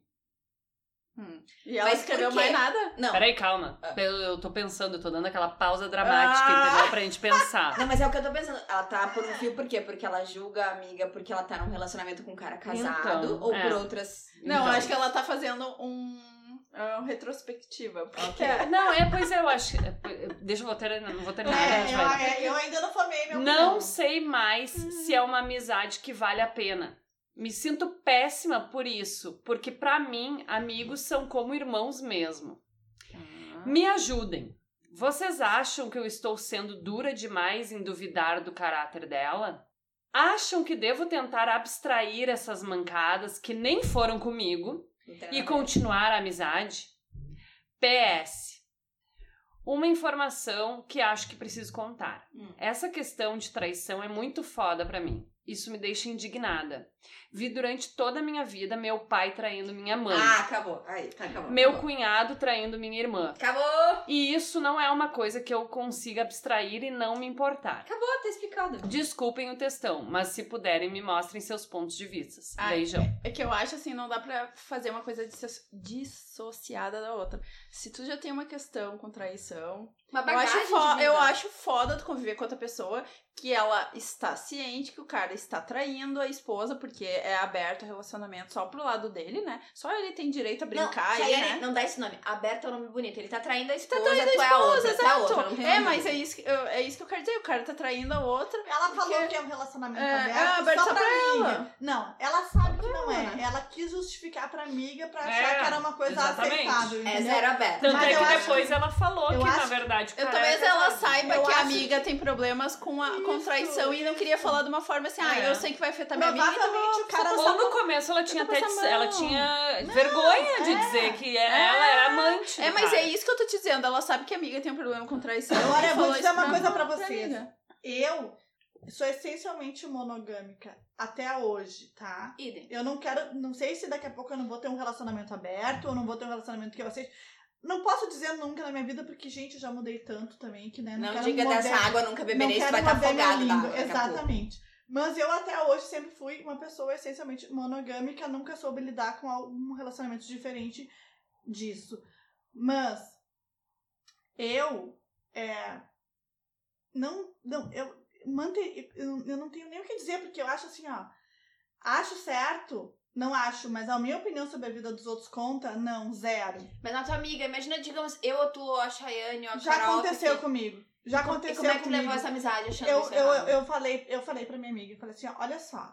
E ela
Mas
escreveu mais nada.
Não.
Peraí, calma.
Ah.
Eu, eu tô pensando, eu tô dando aquela pausa dramática,
Ah.
entendeu? Pra gente pensar.
Não, mas é o que eu tô pensando. Ela tá por um fio por quê? Porque ela julga a amiga porque ela tá num relacionamento com um cara casado
Então,
ou
é.
por outras.
Não,
Então.
acho que ela tá fazendo um, ah, retrospectiva. Porque
Não, é, pois é, eu acho. é, Deixa eu vou ter, não vou terminar.
É,
gente,
eu, é, eu ainda não formei meu
Não sei mais se é uma amizade que vale a pena. Me sinto péssima por isso, porque pra mim amigos são como irmãos mesmo. Me ajudem. Vocês acham que eu estou sendo dura demais em duvidar do caráter dela? Acham que devo tentar abstrair essas mancadas que nem foram comigo e continuar a amizade? PS. Uma informação que acho que preciso contar.
Hum.
Essa questão de traição é muito foda pra mim. Isso me deixa indignada. Vi durante toda a minha vida meu pai traindo minha mãe.
Ah, acabou. Aí, tá, acabou.
meu
acabou.
cunhado traindo minha irmã.
Acabou!
E isso não é uma coisa que eu consiga abstrair e não me importar.
Acabou, tá explicado.
Desculpem o textão, mas se puderem, me mostrem seus pontos de vista.
Ah,
Beijão.
É que eu acho assim, não dá pra fazer uma coisa disso- dissociada da outra. Se tu já tem uma questão com traição,
Uma
eu
bagagem
acho,
de
fo-
vida.
eu acho foda tu conviver com outra pessoa que ela está ciente que o cara está traindo a esposa, porque é aberto o relacionamento só pro lado dele, né? Só ele tem direito a brincar
não,
aí,
Chayane,
né?
não dá esse nome. Aberto é um nome bonito. Ele tá traindo a
Tá
esposa,
traindo a
tu é a
esposa,
outra. tu é a
exato.
outra, não tem
É, mas é isso, que eu, é isso que eu quero dizer. O cara tá traindo a outra.
Ela falou
Porque-
que é um relacionamento
É,
aberto,
é aberto
só
só
pra,
pra
amiga.
ela.
Não, ela sabe que não é.
né?
Ela quis justificar pra amiga pra
É,
achar que era uma coisa
exatamente.
aceitável,
É zero aberto.
Tanto
Mas
é
eu
que
acho-
depois ela falou
eu
que, na
acho-
verdade,
Eu,
cara
talvez
era
ela saiba
Eu
que a amiga tem problemas com a com
Isso,
traição e não queria falar de uma forma assim, ah,
É.
eu sei que vai afetar minha amiga, então
o cara
Ou no começo ela tinha até ela tinha vergonha de
é.
dizer que ela era amante.
É, mas
cara.
é isso que eu tô te dizendo. Ela sabe que a amiga tem um problema com traição.
Agora eu vou dizer uma coisa pra vocês. Eu sou essencialmente monogâmica até hoje, tá?
Idem.
Eu não quero, não sei se daqui a pouco eu não vou ter um relacionamento aberto ou não vou ter um relacionamento que eu aceite. Não posso dizer nunca na minha vida, porque, gente, já mudei tanto também que, né?
Não
quero
diga
morder-
dessa água, nunca
não
beberei, isso
quero
vai estar
morder minha
afogado
língua. Exatamente. Mas eu até hoje sempre fui uma pessoa essencialmente monogâmica, nunca soube lidar com algum relacionamento diferente disso. Mas eu é, não, não, eu mantei, eu, eu não tenho nem o que dizer, porque eu acho assim, ó, acho certo, não acho, mas a minha opinião sobre a vida dos outros conta, não, zero.
Mas na tua amiga, imagina, digamos, eu ou tu, ou a Chayane, ou a
Já
Carol.
aconteceu
que-
comigo. Já
E
aconteceu
E como é que tu
comigo.
levou essa amizade achando
eu,
isso
eu,
errado?
eu, falei, eu falei pra minha amiga, eu falei assim, ó, olha só,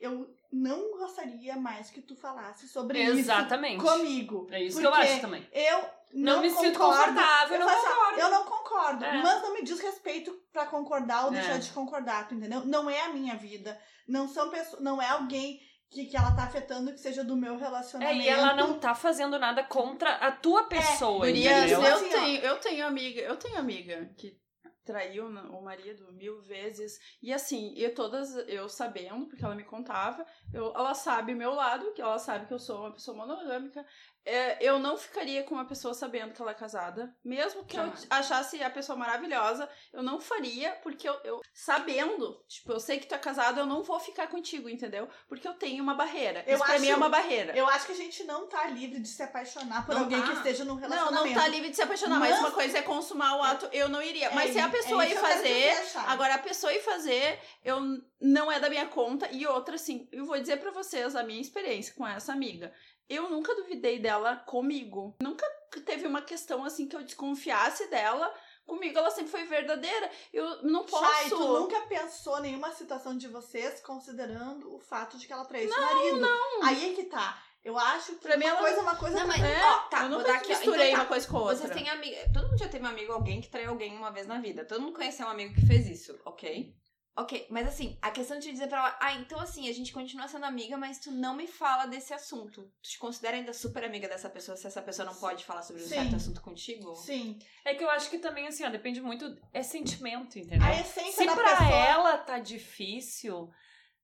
eu não gostaria mais que tu falasse sobre
Exatamente.
isso comigo.
É isso que eu acho também.
Eu não,
Não me
concordo.
sinto confortável,
eu
não
assim,
concordo.
Eu não concordo,
É.
mas não me diz respeito pra concordar ou
É.
deixar de concordar, tu entendeu? Não é a minha vida, não são pessoas, não é alguém que, que ela tá afetando que seja do meu
É,
relacionamento.
e ela não tá fazendo nada contra a tua pessoa,
Gurias,
entendeu?
eu
Assim,
tenho, eu tenho amiga, eu tenho amiga que traiu o marido mil vezes. E assim, eu todas, eu sabendo, porque ela me contava, eu, ela sabe meu lado, que ela sabe que eu sou uma pessoa monogâmica. É, eu não ficaria com uma pessoa sabendo que ela é casada. Mesmo que
Jamais.
eu achasse a pessoa maravilhosa, eu não faria, porque eu, eu- sabendo, tipo, eu sei que tu é casado, eu não vou ficar contigo, entendeu? Porque eu tenho uma barreira.
Eu
Isso pra mim é
acho-
uma barreira.
Eu acho que a gente não tá livre de se apaixonar por
Não
alguém
tá.
que esteja num
Não,
relacionamento.
não tá livre de se apaixonar, mas,
Mas-
uma coisa é consumar o ato, eu não iria.
É
mas se a
isso-
pessoa
é
ir fazer, agora a pessoa ir fazer, eu não é da minha conta. E outra, assim, eu vou dizer pra vocês a minha experiência com essa amiga. Eu nunca duvidei dela comigo. Nunca teve uma questão assim que eu desconfiasse dela. Comigo ela sempre foi verdadeira. Eu não posso.
Chay, tu nunca pensou nenhuma situação de vocês considerando o fato de que ela traiu seu marido. Não, Aí é que tá. Eu acho que
Pra mim
uma
ela-
coisa é uma coisa...
Não, mas,
É,
ó, tá,
eu
vou
nunca
dar aqui,
misturei
Então tá.
uma coisa com a outra.
Vocês têm amiga. Todo mundo já teve um amigo, alguém que traiu alguém uma vez na vida. Todo mundo conheceu um amigo que fez isso, ok? Ok, mas assim, a questão de dizer pra ela, ah, então assim, a gente continua sendo amiga, mas tu não me fala desse assunto. Tu te considera ainda super amiga dessa pessoa se essa pessoa não pode falar sobre um
Sim.
certo assunto contigo?
Sim.
É que eu acho que também, assim, ó, depende muito. É sentimento, entendeu?
A essência
Se
da
pra
pessoa...
ela tá difícil,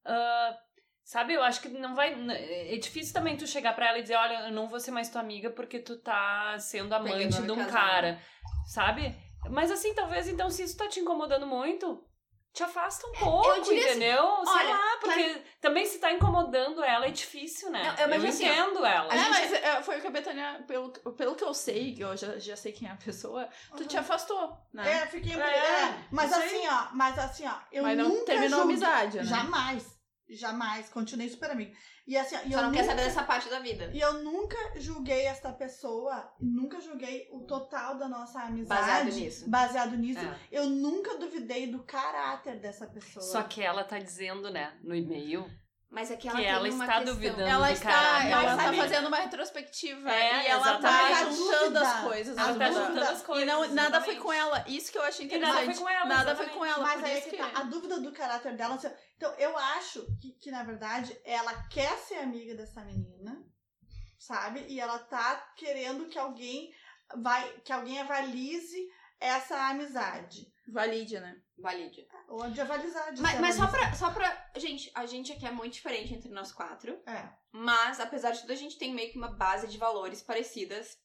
ah, sabe, eu acho que não vai. É difícil também tu chegar pra ela e dizer, olha, eu não vou ser mais tua amiga porque tu tá sendo amante
Pegando
de um
casado.
cara, sabe? Mas assim, talvez então, se isso tá te incomodando muito. Te afasta um pouco,
diria assim,
entendeu? Sei
olha,
lá, porque também se tá incomodando ela é difícil, né?
Não, eu imagino assim, ó,
entendo ela.
a
É,
gente-
mas é, foi o que a Betânia, pelo, pelo que eu sei, que eu já, já sei quem é a pessoa, tu
Uhum.
te afastou, né?
É, fiquei...
É,
É, mas assim, ó, mas assim, ó, eu
mas não
nunca
terminou a
julguei-
amizade, né?
Jamais. Jamais. Continuei super amiga. E assim, e
Só
eu
não
nunca...
quer saber dessa parte da vida.
E eu nunca julguei essa pessoa, nunca julguei o total da nossa amizade.
Baseado nisso.
Baseado nisso.
É.
Eu nunca duvidei do caráter dessa pessoa.
Só que ela tá dizendo, né, no e-mail,
Mas é que ela
Que
tem
ela
uma
está
questão.
duvidando.
Ela
do
está,
caráter.
ela
Mas
tá
sabe-
fazendo uma retrospectiva
É,
e ela tá
exatamente.
juntando
A
as
dúvida.
coisas.
Ela
as
tá
dúvidas.
juntando
as coisas,
E não, nada foi com ela. Isso que eu achei
E
interessante.
nada foi com ela,
Nada foi com ela.
Mas
por
aí
isso
que
que...
tá, a dúvida do caráter dela. Então, eu acho que, que, na verdade, ela quer ser amiga dessa menina, sabe? E ela tá querendo que alguém vai, que alguém avalize essa amizade.
Valide, né?
Valide.
Ou de avalizar. de
Mas, mas só, pra, só pra. Gente, a gente aqui é muito diferente entre nós quatro.
É.
Mas, apesar de tudo, a gente tem meio que uma base de valores parecidas.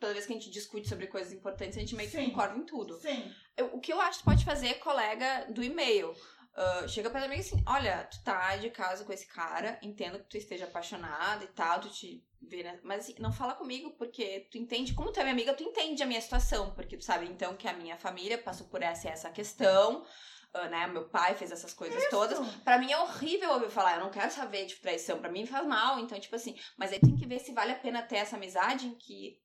Toda vez que a gente discute sobre coisas importantes, a gente meio que
Sim.
concorda em tudo.
Sim.
Eu- o que eu acho que pode fazer, colega do e-mail. Ah, chega pra amiga assim, olha, tu tá de casa com esse cara, entendo que tu esteja apaixonada e tal, tu te vê, né? Mas assim, não fala comigo, porque tu entende, como tu é minha amiga, tu entende a minha situação, porque tu sabe então que a minha família passou por essa e essa questão, ah, né? Meu pai fez essas coisas todas.
Isso.
Pra mim é horrível ouvir falar, eu não quero saber de traição, pra mim faz mal, então, tipo assim, mas aí tem que ver se vale a pena ter essa amizade em que.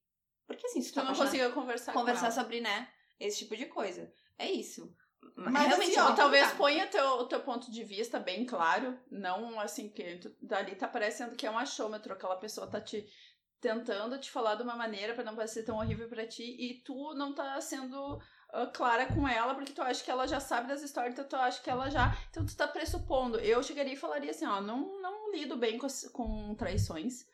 Porque assim, se tu
Tu
tá
não conseguiu conversar,
conversar sobre, né, esse tipo de coisa. É isso.
Mas
realmente
assim, ó,
talvez
complicado.
ponha teu, o teu ponto de vista bem claro, não assim que tu, dali tá parecendo que é um achômetro, aquela pessoa tá te tentando te falar de uma maneira pra não parecer tão horrível pra ti e tu não tá sendo ah, clara com ela porque tu acha que ela já sabe das histórias, então tu acha que ela já, então tu tá pressupondo. Eu chegaria e falaria assim, ó, não não lido bem com, com traições.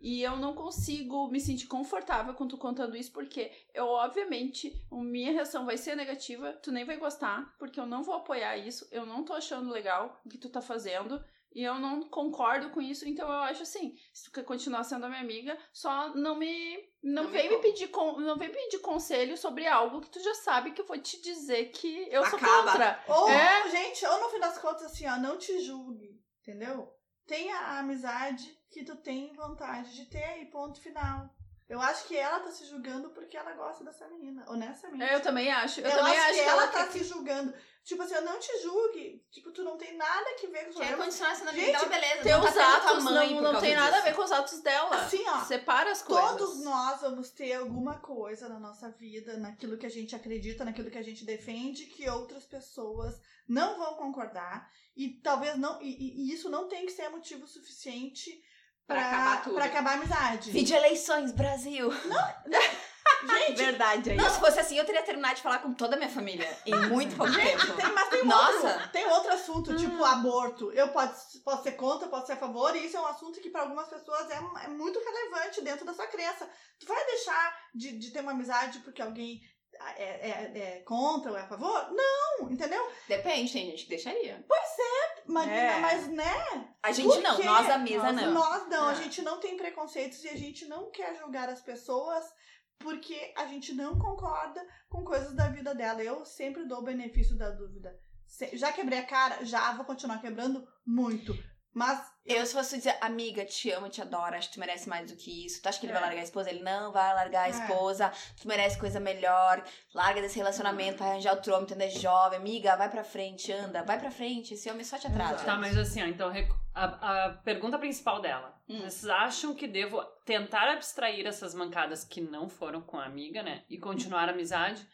E eu não consigo me sentir confortável com tu contando isso, porque eu, obviamente, a minha reação vai ser negativa, tu nem vai gostar, porque eu não vou apoiar isso, eu não tô achando legal o que tu tá fazendo, e eu não concordo com isso, então eu acho assim, se tu quer continuar sendo a minha amiga, só não me. Não,
Não me
vem me
co-
pedir con, não vem pedir conselho sobre algo que tu já sabe que eu vou te dizer que eu sou
Acaba.
contra.
Ou,
É.
gente, ou no fim das contas, assim, ó, não te julgue, entendeu? Tenha a amizade que tu tem vontade de ter e ponto final. Eu acho que ela tá se julgando porque ela gosta dessa menina, honestamente.
Eu também acho. Eu,
Eu,
também
acho,
acho
que, ela,
tem
tá se julgando. Tipo assim, eu não te julgue. Tipo, tu não tem nada que ver com os
Quer continuar sendo amiga
Gente,
dela, beleza.
Teus
não tá
atos
mãe
não, não tem nada a
disso.
ver com os atos dela.
Assim, ó,
Separa as coisas.
Todos nós vamos ter alguma coisa na nossa vida, naquilo que a gente acredita, naquilo que a gente defende, que outras pessoas não vão concordar. E talvez não. E, e- e isso não tem que ser motivo suficiente
Pra
pra,
acabar tudo.
pra acabar a amizade.
Vídeo eleições, Brasil.
Gente,
Verdade aí.
Não, se fosse assim, eu teria terminado de falar com toda a minha família. Em muito pouco tempo.
tem, mas tem um
Nossa.
outro, tem outro assunto,
Hum.
tipo aborto. Eu posso, posso ser contra, posso ser a favor, e isso é um assunto que para algumas pessoas é, é muito relevante dentro da sua crença. Tu vai deixar de, de ter uma amizade porque alguém é, é- é contra ou é a favor? Não, entendeu?
Depende, tem gente que deixaria.
Mas,
É.
mas né?
A gente não, nós a mesa
Nós
não.
Nós não, a
É.
gente não tem preconceitos e a gente não quer julgar as pessoas porque a gente não concorda com coisas da vida dela. Eu sempre dou o benefício da dúvida. Já quebrei a cara, já vou continuar quebrando muito. Mas
Eu, se fosse dizer, amiga, te amo, te adoro, acho que tu merece mais do que isso. Tu acha que ele
É.
vai largar a esposa? Ele não vai largar a
É.
esposa. Tu merece coisa melhor. Larga desse relacionamento, vai arranjar outro homem, tu ainda é jovem. Amiga, vai pra frente, anda, vai pra frente. Esse homem só te atrasa.
Tá, mas assim, ó, então a, a pergunta principal dela.
Hum.
Vocês acham que devo tentar abstrair essas mancadas que não foram com a amiga, né? E continuar a amizade?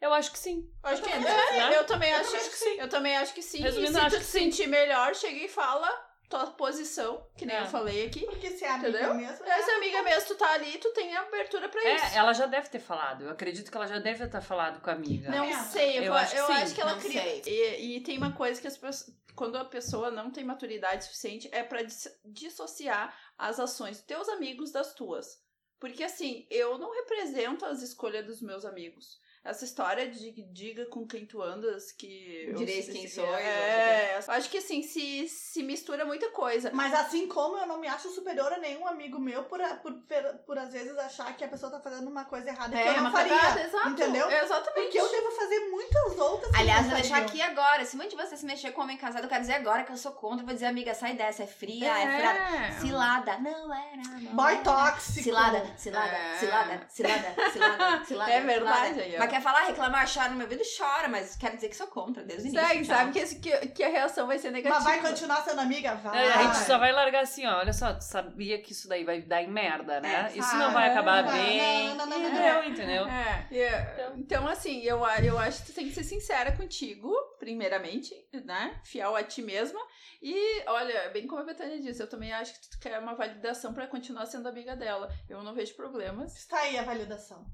Eu acho que sim.
Acho que,
também
é,
né?
eu também
Eu
acho, que sim. Eu também acho que sim.
Resumindo,
e se
eu
tu te sentir melhor, chega e fala tua posição, que nem
É.
eu falei aqui.
porque se é amiga
Entendeu?
mesmo.
Essa amiga mesmo, tu tá ali, tu tem abertura pra isso.
É, ela já deve ter falado. Eu acredito que ela já deve ter falado com a amiga.
Não
É.
sei, eu,
Eu
eu
acho
acho,
que sim,
que ela
não
cria. E, e tem uma coisa que as pessoas. Quando a pessoa não tem maturidade suficiente, é pra dis- dissociar as ações dos teus amigos das tuas. Porque assim, eu não represento as escolhas dos meus amigos. Essa história de diga com quem tu andas, que.
Direis quem
se-
sois,
É, eu acho que assim, se, se mistura muita coisa.
Mas assim como eu não me acho superior a nenhum amigo meu por, por, per- por às vezes achar que a pessoa tá fazendo uma coisa errada que
É,
eu não faria.
cagada, exato.
entendeu?
Exatamente.
Porque eu devo fazer muitas outras que
Aliás, vou deixar aqui agora. Se muito de você se mexer com um homem casado, eu quero dizer agora que eu sou contra. Vou dizer, amiga, sai dessa. É fria, é, furada. Cilada. Não era. Não
Boy
era.
tóxico.
Cilada, cilada,
É.
cilada, cilada, cilada, cilada.
É verdade
cilada. Quer falar, reclamar, chora no meu ouvido, chora, mas quero dizer que sou contra, Deus o início.
Segue,
tchau.
sabe que, esse- que, que a reação vai ser negativa.
Mas vai continuar sendo amiga? Vai.
É, a gente só vai largar assim, ó. Olha só, tu sabia que isso daí vai dar em merda, né?
É,
isso
sabe?
não vai acabar
Não,
bem.
não, não, não, não, não.
deu, entendeu?
É, é, então, assim, eu, eu acho que tu tem que ser sincera contigo, primeiramente, né? Fiel a ti mesma. E, olha, bem como a Betânia disse, eu também acho que tu quer uma validação pra continuar sendo amiga dela. Eu não vejo problemas.
Está aí a validação.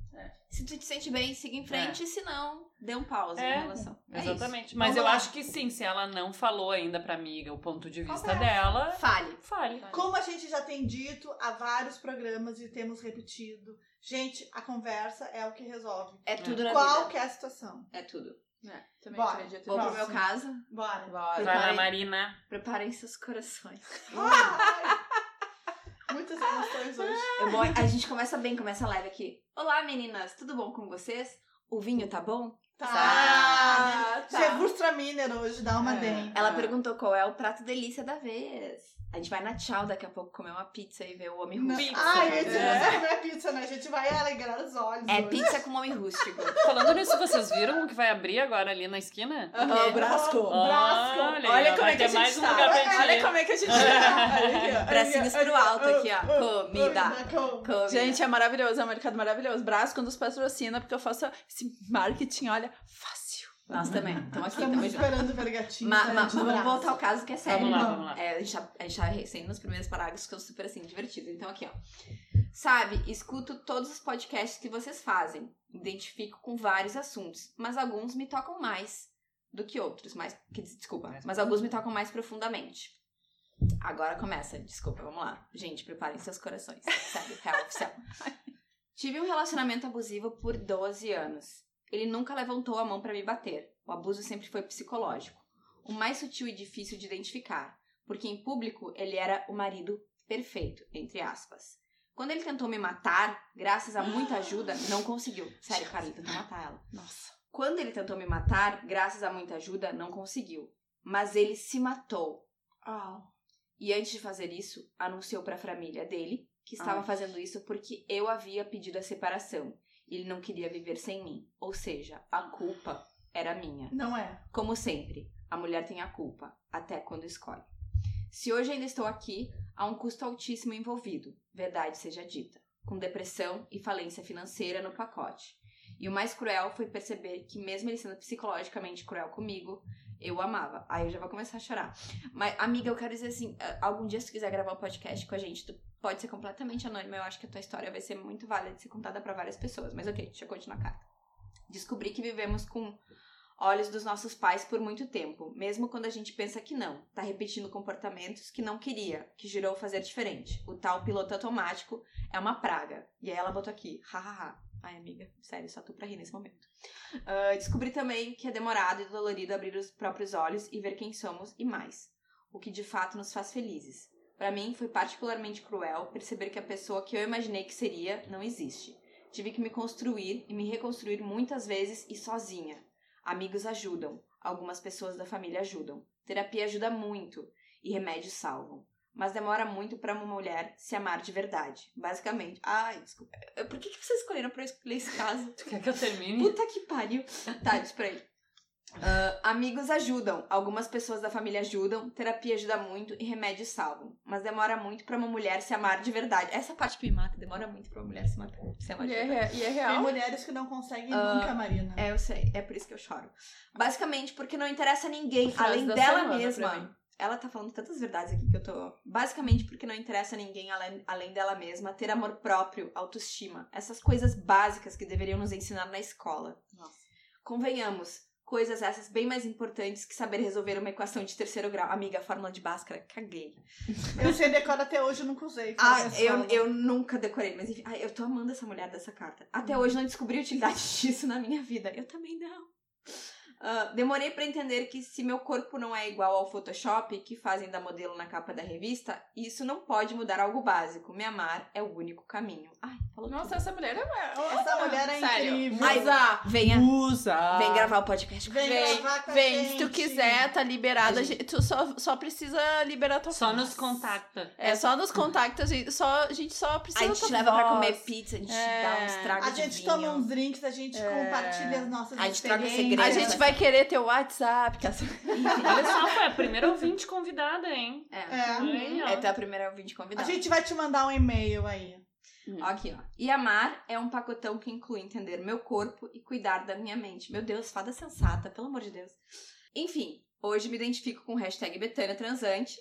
Se tu te sente bem, siga em frente, se não, dê um pause
É,
na relação. É isso.
Exatamente. Mas
Vamos
eu
lá.
acho que sim, se ela não falou ainda pra amiga o ponto de vista dela,
Fale.
fale.
Como a gente já tem dito há vários programas e temos repetido, gente, a conversa é o que resolve.
É tudo na vida.
Qualquer situação.
É tudo.
É, também
Bora.
acredito
Ou pro meu caso,
Bora.
Bora.
Vai lá,
Preparem.
Marina.
preparem seus corações.
Muitas emoções hoje.
É bom, a gente começa bem, começa leve aqui. Olá, meninas, tudo bom com vocês? O vinho tá bom?
Tá.
Ah, tá.
Gewürztraminer hoje, dá uma
É.
den.
Ela perguntou qual é o prato delícia da vez. A gente vai na tchau daqui a pouco comer uma pizza e ver o homem rústico.
Pizza.
Ai, esse
É.
não é pizza, né? A gente vai alegrar os olhos.
É
hoje.
pizza com homem rústico.
Falando nisso, vocês viram o que vai abrir agora ali na esquina?
Aham, o Brasco.
O Brasco.
Olha,
Olha
ó,
como
vai
é que a gente
mais um
tá.
gente
Olha como é que a gente tá.
Bracinhos pro alto aqui, ó. Comida.
com-
Comida.
Gente, é maravilhoso, é um mercado maravilhoso. Brasco nos patrocina, porque eu faço esse marketing, olha, fácil.
Nós também. Estamos aqui,
Estamos
tamo junto.
esperando o vergatinho.
Ma-
pra
ma-
gente no
vamos
braço.
voltar ao caso que é sério.
Vamos lá,
Vamos.
lá.
É, a gente tá, a gente tá recém nos primeiros parágrafos que eu super assim, divertido. Então, aqui, ó. Sabe, escuto todos os podcasts que vocês fazem. Identifico com vários assuntos, mas alguns me tocam mais do que outros. Mais, que, desculpa, mas alguns me tocam mais profundamente. Agora começa, desculpa, vamos lá. Gente, preparem seus corações. Sério, real oficial. Tive um relacionamento abusivo por 12 anos. Ele nunca levantou a mão pra me bater. O abuso sempre foi psicológico. O mais sutil e difícil de identificar, porque em público ele era o marido perfeito, entre aspas. Quando ele tentou me matar, graças a muita ajuda, não conseguiu. Sério, cara, ele tentou matar ela.
Nossa.
Quando ele tentou me matar, graças a muita ajuda, não conseguiu. Mas ele se matou. E antes de fazer isso, anunciou para a família dele que estava
Ai.
fazendo isso porque eu havia pedido a separação. Ele não queria viver sem mim. Ou seja, a culpa era minha.
Não é.
Como sempre, a mulher tem a culpa, até quando escolhe. Se hoje ainda estou aqui, há um custo altíssimo envolvido, verdade seja dita, com depressão e falência financeira no pacote. E o mais cruel foi perceber que, mesmo ele sendo psicologicamente cruel comigo, eu amava. Aí eu já vou começar a chorar. Mas, amiga, eu quero dizer assim: ah, algum dia, se tu quiser gravar um podcast com a gente, tu pode ser completamente anônima. Eu acho que a tua história vai ser muito válida de ser contada pra várias pessoas. Mas ok, deixa eu continuar a carta. Descobri que vivemos com olhos dos nossos pais por muito tempo, mesmo quando a gente pensa que não. Tá repetindo comportamentos que não queria, que jurou fazer diferente. O tal piloto automático é uma praga. E aí ela botou aqui, hahaha. Ai, amiga, sério, só tu pra rir nesse momento. Ah, descobri também que é demorado e dolorido abrir os próprios olhos e ver quem somos e mais. O que de fato nos faz felizes. Para mim, foi particularmente cruel perceber que a pessoa que eu imaginei que seria não existe. Tive que me construir e me reconstruir muitas vezes e sozinha. Amigos ajudam, algumas pessoas da família ajudam. Terapia ajuda muito e remédios salvam. Mas demora muito para uma mulher se amar de verdade. Basicamente. Ai, desculpa. Por que, que vocês escolheram pra eu escolher esse caso?
Tu quer que eu termine?
Puta que pariu. Tá, diz pra ele. Ah, amigos ajudam, algumas pessoas da família ajudam, terapia ajuda muito e remédios salvam. Mas demora muito pra uma mulher se amar de verdade. Essa parte que me mata, demora muito pra uma mulher se, matar, se amar
E
de
é,
verdade.
e é
Tem
real.
mulheres que não conseguem
Ah,
nunca, Marina.
É, eu sei, é por isso que eu choro. Basicamente porque não interessa a ninguém, além dela
semana pra mim.
mesma. Ela tá falando tantas verdades aqui que eu tô. Basicamente porque não interessa a ninguém além, além dela mesma ter amor próprio, autoestima. Essas coisas básicas que deveriam nos ensinar na escola.
Nossa.
Convenhamos, coisas essas bem mais importantes que saber resolver uma equação de terceiro grau. Amiga, a fórmula de Bhaskara, caguei.
Eu sei decora até hoje, eu nunca usei.
Ah, eu, eu nunca decorei, mas enfim, ai, eu tô amando essa mulher dessa carta. Até hoje não descobri a utilidade disso na minha vida. Eu também não. Ah, demorei pra entender que se meu corpo não é igual ao Photoshop que fazem da modelo na capa da revista, isso não pode mudar algo básico. Me amar é o único caminho. Ai, falou
Nossa,
tudo.
essa mulher é uma...
Essa mulher é
Sério.
incrível.
Ai,
Usa!
Venha,
Usa!
vem gravar o podcast.
Vem,
Vem,
gravar com a
Vem, se tu
gente.
quiser, tá liberada.
A
a gente- Tu só, só precisa liberar tua
Só
voz.
nos contacta.
É, só nos contactos. e Só, a gente só precisa
A gente leva pra
voz.
comer pizza, a gente
É.
dá uns tragos
A
de
gente
vinho.
toma uns drinks, a gente compartilha as nossas
A gente troca
experiências.
segredos.
A gente vai querer teu WhatsApp. Que.
Olha só, foi a primeira ouvinte convidada, hein?
É.
É.
É, tu é a primeira ouvinte
A
convidada.
gente vai te mandar um e-mail aí.
Ó, Aqui, ó. E amar é um pacotão que inclui entender meu corpo e cuidar da minha mente. Meu Deus, fada sensata, pelo amor de Deus. Enfim, hoje me identifico com o hashtag Betânia Transante.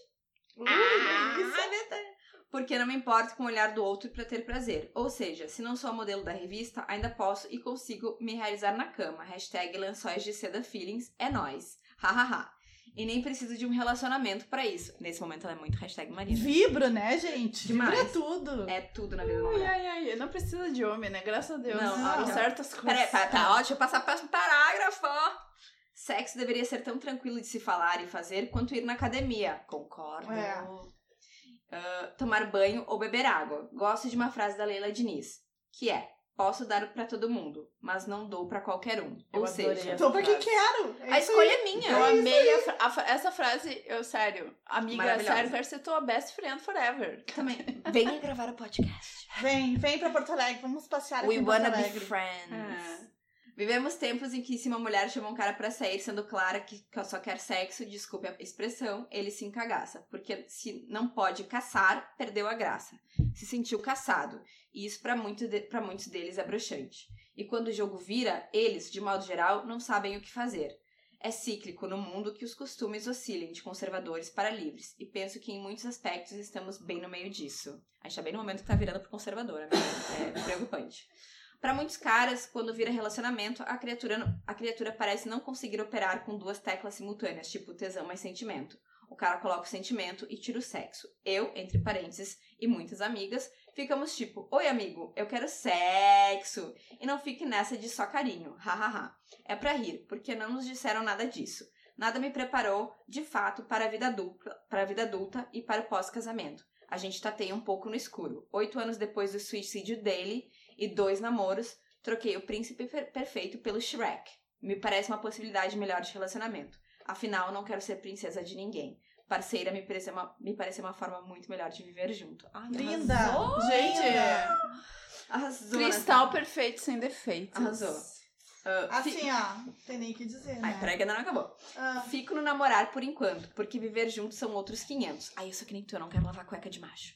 Ah,
delícia, Betânia. Porque não me importo com o olhar do outro pra ter prazer. Ou seja, se não sou a modelo da revista, ainda posso e consigo me realizar na cama. Hashtag lençóis de seda feelings é nóis. Hahaha. E nem preciso de um relacionamento pra isso. Nesse momento ela é muito hashtag Marina.
Vibra, né, gente?
Demais.
Vibra tudo.
É tudo na vida da
Ai,
mulher.
ai, ai. Não precisa de homem, né? Graças a Deus.
Não,
Tem
tá.
certas coisas.
Peraí, tá, tá, ó, deixa eu passar para o parágrafo. Sexo deveria ser tão tranquilo de se falar e fazer quanto ir na academia. Concordo.
É.
Ah, tomar banho ou beber água. Gosto de uma frase da Leila Diniz, que é: Posso dar pra todo mundo, mas não dou pra qualquer um.
Eu
ou seja,
essa
Tô porque
frase.
quero. É
a escolha
aí.
é minha.
Eu amei a fra- a essa frase, eu, sério, amiga, sério, quero ser tua best friend forever.
Também. Venha gravar o podcast.
Vem, vem pra Porto Alegre, vamos passear aqui
We
em Porto
wanna be friends.
É.
Vivemos tempos em que se uma mulher chama um cara pra sair sendo clara que só quer sexo, desculpe a expressão, ele se encagaça. Porque se não pode caçar, perdeu a graça. Se sentiu caçado. E isso pra muito de- muitos deles é broxante. E quando o jogo vira, eles, de modo geral, não sabem o que fazer. É cíclico no mundo que os costumes oscilem de conservadores para livres. E penso que em muitos aspectos estamos bem no meio disso. A gente tá bem no momento que tá virando pro conservador, amiga. É preocupante. Para muitos caras, quando vira relacionamento, a criatura, a criatura parece não conseguir operar com duas teclas simultâneas, tipo tesão mais sentimento. O cara coloca o sentimento e tira o sexo. Eu, entre parênteses, e muitas amigas, ficamos tipo, oi amigo, eu quero sexo. E não fique nessa de só carinho, hahaha. É pra rir, porque não nos disseram nada disso. Nada me preparou, de fato, para a vida adulta, para a vida adulta e para o pós-casamento. A gente tateia um pouco no escuro. Oito anos depois do suicídio dele, e dois namoros, troquei o príncipe per- perfeito pelo Shrek. Me parece uma possibilidade melhor de relacionamento. Afinal, não quero ser princesa de ninguém. Parceira me parece uma, me parece uma forma muito melhor de viver junto. Ai,
Linda.
Arrasou!
Gente,
Linda.
Arrasou
cristal perfeito sem defeitos.
Arrasou. Fi-
Assim, ó, não tem nem o que dizer, né?
Ai, peraí que ainda não acabou.
Ah,
Fico no namorar por enquanto, porque viver juntos são outros 500. Ai, eu sou que nem tu, eu não quero lavar cueca de macho.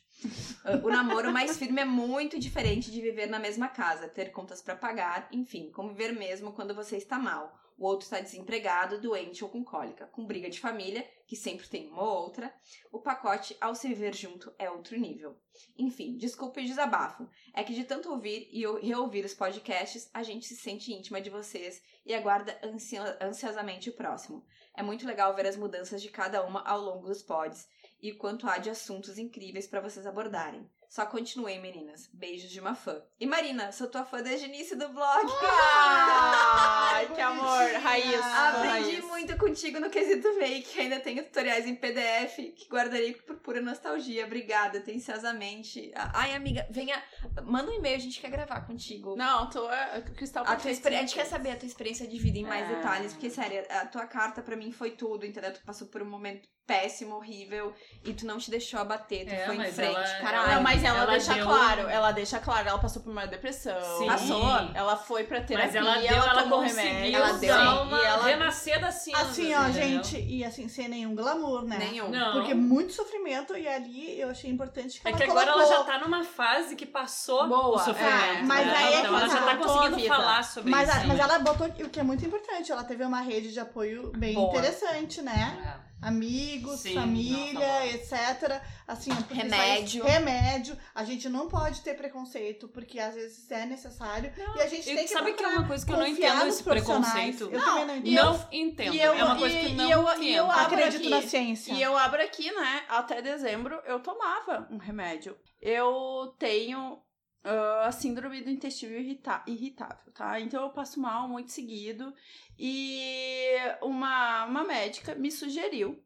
O namoro mais firme é muito diferente de viver na mesma casa, ter contas pra pagar, enfim, conviver mesmo quando você está mal. O outro está desempregado, doente ou com cólica, com briga de família, que sempre tem uma ou outra. O pacote, ao se viver junto, é outro nível. Enfim, desculpa e desabafo. É que de tanto ouvir e ou- reouvir os podcasts, a gente se sente íntima de vocês e aguarda ansio- ansiosamente o próximo. É muito legal ver as mudanças de cada uma ao longo dos pods e quanto há de assuntos incríveis pra vocês abordarem. Só continuem, meninas. Beijos de uma fã. E Marina, sou tua fã desde o início do blog.
Ai, que amor, raiz.
Aprendi
raiz.
muito contigo no quesito make. Ainda tenho tutoriais em PDF que guardarei por pura nostalgia. Obrigada, atenciosamente. Ai, amiga, venha. Manda um e-mail, a gente quer gravar contigo.
Não, tu é cristal
A tua
perfeito.
experi- a gente quer saber a tua experiência de vida em mais
É.
detalhes, porque, sério, a tua carta pra mim foi tudo, entendeu? Tu passou por um momento péssimo, horrível, e tu não te deixou abater, tu
É,
foi em frente,
ela-
caralho.
Não, mas ela,
Ela
deixa
deu-
claro, ela deixa claro, ela passou por uma depressão.
Sim.
Passou.
Ela foi pra terapia,
Mas ela deu, ela,
tomou
conseguiu
remédio.
ela
ela
deu.
uma
e ela
renascer da cinza.
assim, ó,
entendeu?
gente, e assim, sem nenhum glamour, né?
Nenhum.
Não.
Porque muito sofrimento e ali eu achei importante que
É
ela
que agora ela
colocou.
já tá numa fase que passou
Boa,
o sofrimento.
é, mas
né?
aí é que
então ela já
tá,
tá
tua
conseguindo
vida.
falar sobre
Mas,
isso.
a- mas
né?
ela botou o que é muito importante, ela teve uma rede de apoio bem
Boa.
interessante, né?
É.
Amigos,
Sim,
família,
nossa,
etc. Assim, porque
Remédio.
remédio. A gente não pode ter preconceito, porque às vezes é necessário. e a gente
E
tem que
sabe que é uma coisa que eu não entendo esse preconceito?
Eu
Não,
também não
e
entendo.
Não entendo.
e eu-
é uma coisa
e-
que
e
não
eu-
entendo.
e eu abro
Acredito
aqui.
na ciência.
E eu abro aqui, né? Até dezembro eu tomava um remédio. Eu tenho. Ah, a síndrome do intestino irrita irritável, tá? Então eu passo mal muito seguido e uma, uma médica me sugeriu.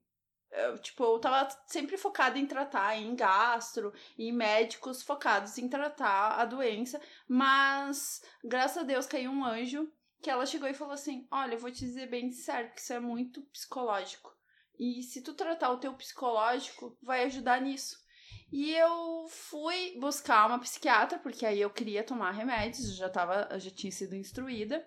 eu, tipo, eu tava sempre focada em tratar em gastro, em médicos focados em tratar a doença, mas graças a Deus caiu um anjo que ela chegou e falou assim: Olha, eu vou te dizer bem sério, que isso é muito psicológico. E se tu tratar o teu psicológico, vai ajudar nisso. E eu fui buscar uma psiquiatra, porque aí eu queria tomar remédios, eu já tava, já tinha sido instruída.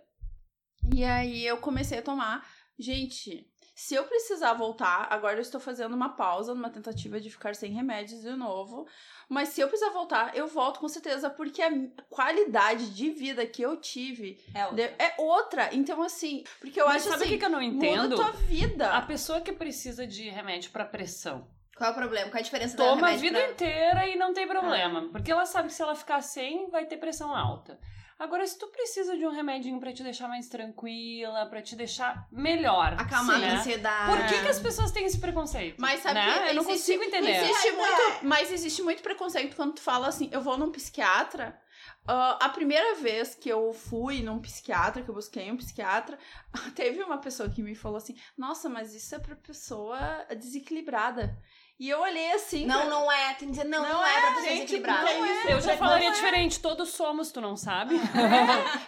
E aí eu comecei a tomar. Gente, se eu precisar voltar, agora eu estou fazendo uma pausa numa tentativa de ficar sem remédios de novo. Mas se eu precisar voltar, eu volto com certeza, porque a qualidade de vida que eu tive
É outra.
é outra. Então, assim, porque eu
Mas
acho
sabe o
assim,
que, que eu não
muda
entendo?
tua vida.
A pessoa que precisa de remédio pra pressão
Qual é o problema? Qual é a diferença da
toma a vida
pra...
inteira e não tem problema. Porque ela sabe que se ela ficar sem, vai ter pressão alta. Agora, se tu precisa de um remedinho pra te deixar mais tranquila, pra te deixar melhor.
Acalmar
né?
a ansiedade.
Por que, que as pessoas têm esse preconceito?
Mas sabe
né?
que
Eu não
existe-
consigo entender.
Existe
Mas
muito,
é.
mas existe muito preconceito quando tu fala assim, eu vou num psiquiatra. Ah, a primeira vez que eu fui num psiquiatra, que eu busquei um psiquiatra, teve uma pessoa que me falou assim: Nossa, mas isso é pra pessoa desequilibrada. E eu olhei assim.
Não,
pra-
não é. Tem que dizer, não, não,
Não
é,
é,
pra
gente,
desequilibrada.
porque
Não
isso
Eu já
não
falaria
é.
diferente, todos somos, tu não sabe?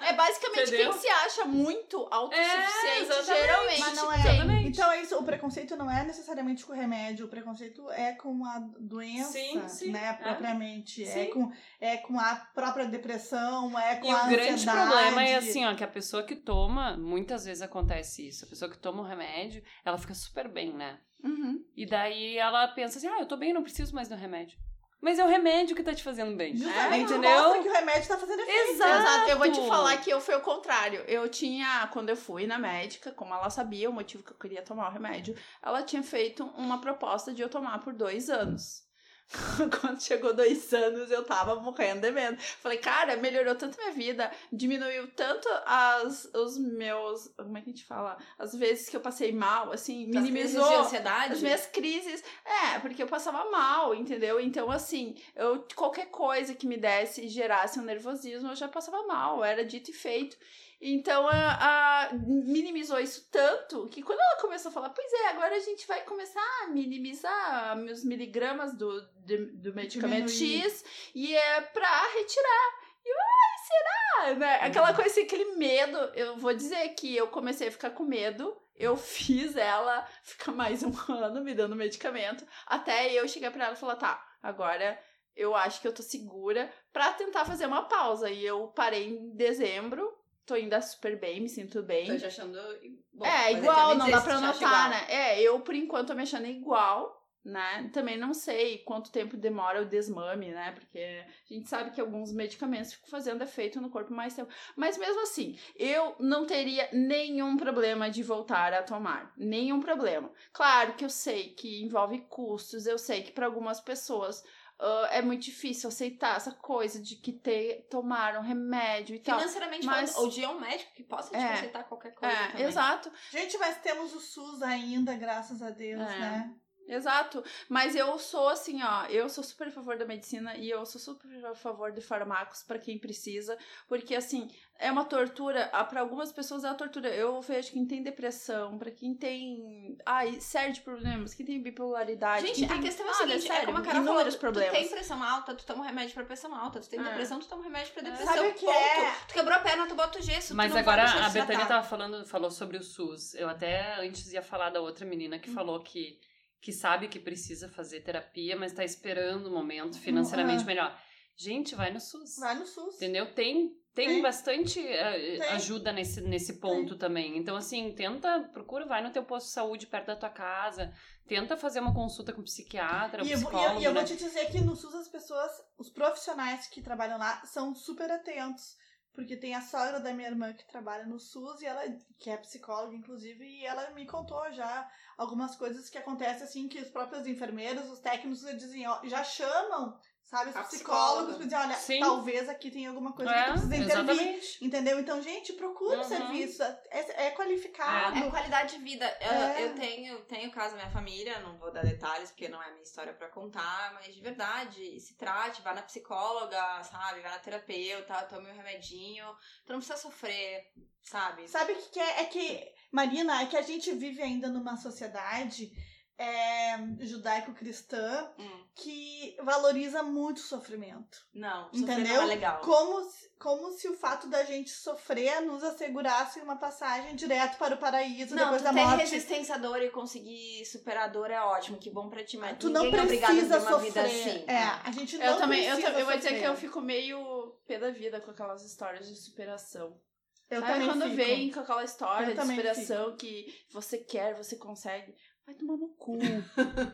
É basicamente
Entendeu?
quem se acha muito autossuficiente,
É, exatamente.
geralmente.
Mas não
tem.
é.
Exatamente.
Então é isso, o preconceito não é necessariamente com o remédio, o preconceito é com a doença,
Sim, sim,
né,
é.
propriamente. É,
Sim.
com, é com a própria depressão, é com
E
a
o grande
ansiedade.
problema é assim, ó, que a pessoa que toma, muitas vezes acontece isso. A pessoa que toma um remédio, ela fica super bem, né?
Uhum.
E daí ela pensa assim, ah, eu tô bem, eu não preciso mais do remédio. Mas é o remédio que tá te fazendo bem.
Justamente
entendeu?
mostra que o remédio tá fazendo efeito.
Exato. Eu vou te
Exato.
falar que eu foi o contrário. Eu tinha, quando eu fui na médica, como ela sabia o motivo que eu queria tomar o remédio, ela tinha feito uma proposta de eu tomar por dois anos. Quando chegou dois anos, eu tava morrendo de medo. Falei, cara, melhorou tanto minha vida, diminuiu tanto as, os meus. Como é que a gente fala? As vezes que eu passei mal, assim,
As
minimizou.
crises de ansiedade.
As minhas crises, é, porque eu passava mal, entendeu? Então, assim, eu qualquer coisa que me desse e gerasse um nervosismo, eu já passava mal, era dito e feito. Então, a, a- minimizou isso tanto que quando ela começou a falar, pois é, agora a gente vai começar a minimizar os miligramas do, de- do medicamento
Diminuir.
X e é pra retirar. E eu, ai, será? Né? Aquela coisa assim, aquele medo. Eu vou dizer que eu comecei a ficar com medo. Eu fiz ela ficar mais um ano me dando medicamento. Até eu chegar pra ela e falar: tá, agora eu acho que eu tô segura pra tentar fazer uma pausa. E eu parei em dezembro. Tô indo super bem, me sinto bem.
Tô te achando... Bom,
é,
aí
igual, não dá pra notar, né? É, eu por enquanto tô me achando igual, né? Também não sei quanto tempo demora o desmame, né? Porque a gente sabe que alguns medicamentos ficam fazendo efeito no corpo mais tempo. Mas mesmo assim, eu não teria nenhum problema de voltar a tomar. Nenhum problema. Claro que eu sei que envolve custos, eu sei que para algumas pessoas. ah, é muito difícil aceitar essa coisa de que ter, tomar um remédio e tal.
Financeiramente
Mas-
falando, ou de um médico que possa te
É.
aceitar qualquer coisa
É,
também.
exato.
Gente, mas temos o SUS ainda, graças a Deus,
É.
né?
Exato, mas eu sou assim, ó, eu sou super a favor da medicina e eu sou super a favor de fármacos pra quem precisa, porque assim, é uma tortura, pra algumas pessoas é uma tortura. Eu vejo quem tem depressão, pra quem tem, ai, sério de problemas, quem tem bipolaridade,
Gente,
quem
a
tem,
questão é a seguinte, é
sério,
como a Carol falou, tu,
problemas.
tem pressão alta, tu toma um remédio pra pressão alta, tu tem
É.
depressão, tu toma um remédio pra
É.
depressão,
Sabe o que
ponto.
é?
Tu quebrou a perna, tu bota o gesso,
Mas
tu não
agora a Betânia tava falando, falou sobre o SUS. Eu até antes ia falar da outra menina
Hum.
que falou que, que sabe que precisa fazer terapia, mas tá esperando o momento financeiramente
ah.
melhor. Gente, vai no SUS.
Vai no SUS.
Entendeu? Tem, tem,
Tem.
bastante eh,
Tem.
ajuda nesse, nesse ponto também. Então, assim, tenta, procura, vai no teu posto de saúde perto da tua casa, tenta fazer uma consulta com um psiquiatra, um
E eu, vou- e eu-
psicólogo,
e eu
né?
vou te dizer que no SUS as pessoas, os profissionais que trabalham lá, são super atentos. Porque tem a sogra da minha irmã que trabalha no SUS e ela, que é psicóloga, inclusive, e ela me contou já algumas coisas que acontecem assim, que os próprios enfermeiros, os técnicos, dizem, ó, já chamam, sabe? Os
A
psicólogos dizer, olha,
Sim.
talvez aqui tenha alguma coisa que
É,
tu precisa intervir.
exatamente.
Entendeu? Então, gente, procura o
Uhum.
serviço. É, é qualificado.
É qualidade de vida. Eu,
É.
eu tenho, tenho caso da minha família, não vou dar detalhes porque não é minha história pra contar, mas de verdade, se trate, vá na psicóloga, sabe? Vá na terapeuta, tome um remedinho. Tu não precisa sofrer, sabe?
Sabe o que, que é? É que, Marina, é que a gente vive ainda numa sociedade é, judaico-cristã
Hum,
que valoriza muito o sofrimento.
não, sofrer
Entendeu?
não é legal.
Como se, como se o fato da gente sofrer nos assegurasse uma passagem direto para o paraíso
Não,
depois
tu
da
ter
morte.
resistência à dor e conseguir superar a dor é ótimo, que bom pra ti, mas
Tu não
ninguém é
precisa
vida
sofrer.
assim.
É, a gente não
Eu também, eu, eu vou dizer que eu fico meio pé da vida com aquelas histórias de superação.
Eu
Sabe
também
quando
fico.
vem com aquela história
Eu
de superação que você quer, você consegue. Vai tomar no cu.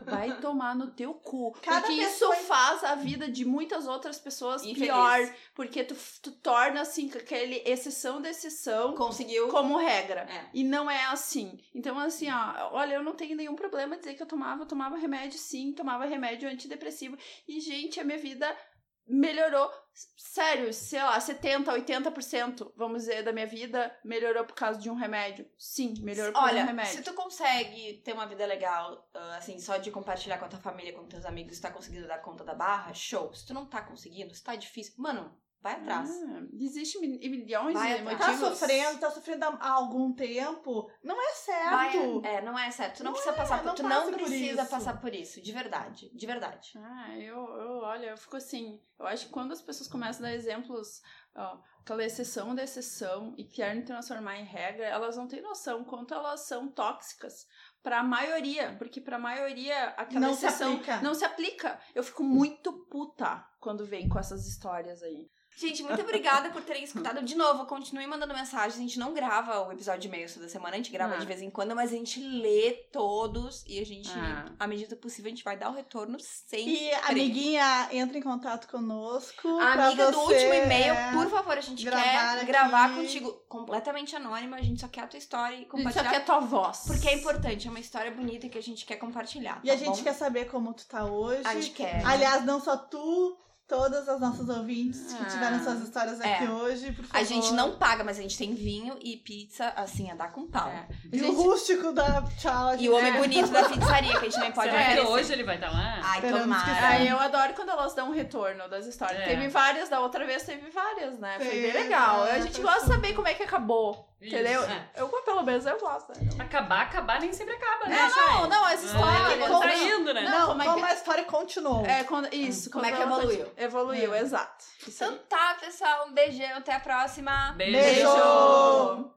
Vai tomar no teu cu.
Cada
porque isso faz a vida de muitas outras pessoas
Infeliz.
pior. Porque tu, tu torna, assim, aquele exceção da exceção
Conseguiu.
como regra.
É.
E não é assim. Então, assim, ó, olha, eu não tenho nenhum problema dizer que eu tomava, eu tomava remédio sim, tomava remédio antidepressivo. E, gente, a minha vida melhorou. Sério, sei lá, 70%, 80%, vamos dizer, da minha vida melhorou por causa de um remédio. Sim, melhorou por causa de um
Olha,
remédio.
se tu consegue ter uma vida legal, ah, assim, só de compartilhar com a tua família, com teus amigos, tá conseguindo dar conta da barra, show. Se tu não tá conseguindo, se tá difícil, mano, vai atrás.
Ah, existe mi- milhões
Vai
de
atrás.
Tá
motivos.
sofrendo, tá sofrendo há algum tempo. Não é certo.
Vai, é, não é certo. Tu não,
Não
precisa
é,
passar por
não
Tu não
por
precisa
isso.
passar por isso. De verdade. De verdade.
Ah, eu, eu, olha, eu fico assim. Eu acho que quando as pessoas começam a dar exemplos, ó, aquela exceção da exceção e querem transformar em regra, elas não têm noção quanto elas são tóxicas pra maioria, porque pra maioria aquela
Não se
exceção
aplica.
não se aplica. Eu fico muito puta quando vem com essas histórias aí.
Gente, muito obrigada por terem escutado. De novo, continue mandando mensagens. A gente não grava o episódio de e-mails toda semana, a gente grava
Ah.
de vez em quando, mas a gente lê todos e a gente,
Ah.
à medida possível, a gente vai dar o retorno sempre.
E, amiguinha, entra em contato conosco.
A amiga do último e-mail, por favor, a gente quer
aqui.
gravar contigo completamente anônima, a gente só quer a tua história e
A gente só
compartilhar.
quer tua voz.
Porque é importante, é uma história bonita que a gente quer compartilhar.
E
tá
a gente
bom?
quer saber como tu tá hoje.
A gente quer.
Aliás, não só tu, todas as nossas ouvintes que
Ah.
tiveram suas histórias aqui
É.
hoje, por favor.
A gente não paga, mas a gente tem vinho e pizza, assim, a dar com pau.
É.
E o
Gente,
rústico da tchau.
E o homem
É.
bonito da pizzaria, que a gente nem pode oferecer.
hoje ele vai estar lá?
Ai,
Esperamos
tomara.
Aí eu adoro quando elas dão um retorno das histórias.
É.
Teve várias, da outra vez teve várias, né? Foi bem legal.
é,
A gente gosta de saber como é que acabou. Entendeu?
é.
Eu, pelo menos, eu gosto.
Acabar, acabar nem sempre acaba, né,
Não, não, não, as histórias.
É,
como-
tá indo, né?
Não,
Não,
como é
como
que-
a história continuou.
É, quando, isso.
Como é
quando
que evoluiu?
continua- Evoluiu,
É.
exato. Isso aí.
Então tá, pessoal. Um beijão. Até a próxima.
Beijo.
Beijo!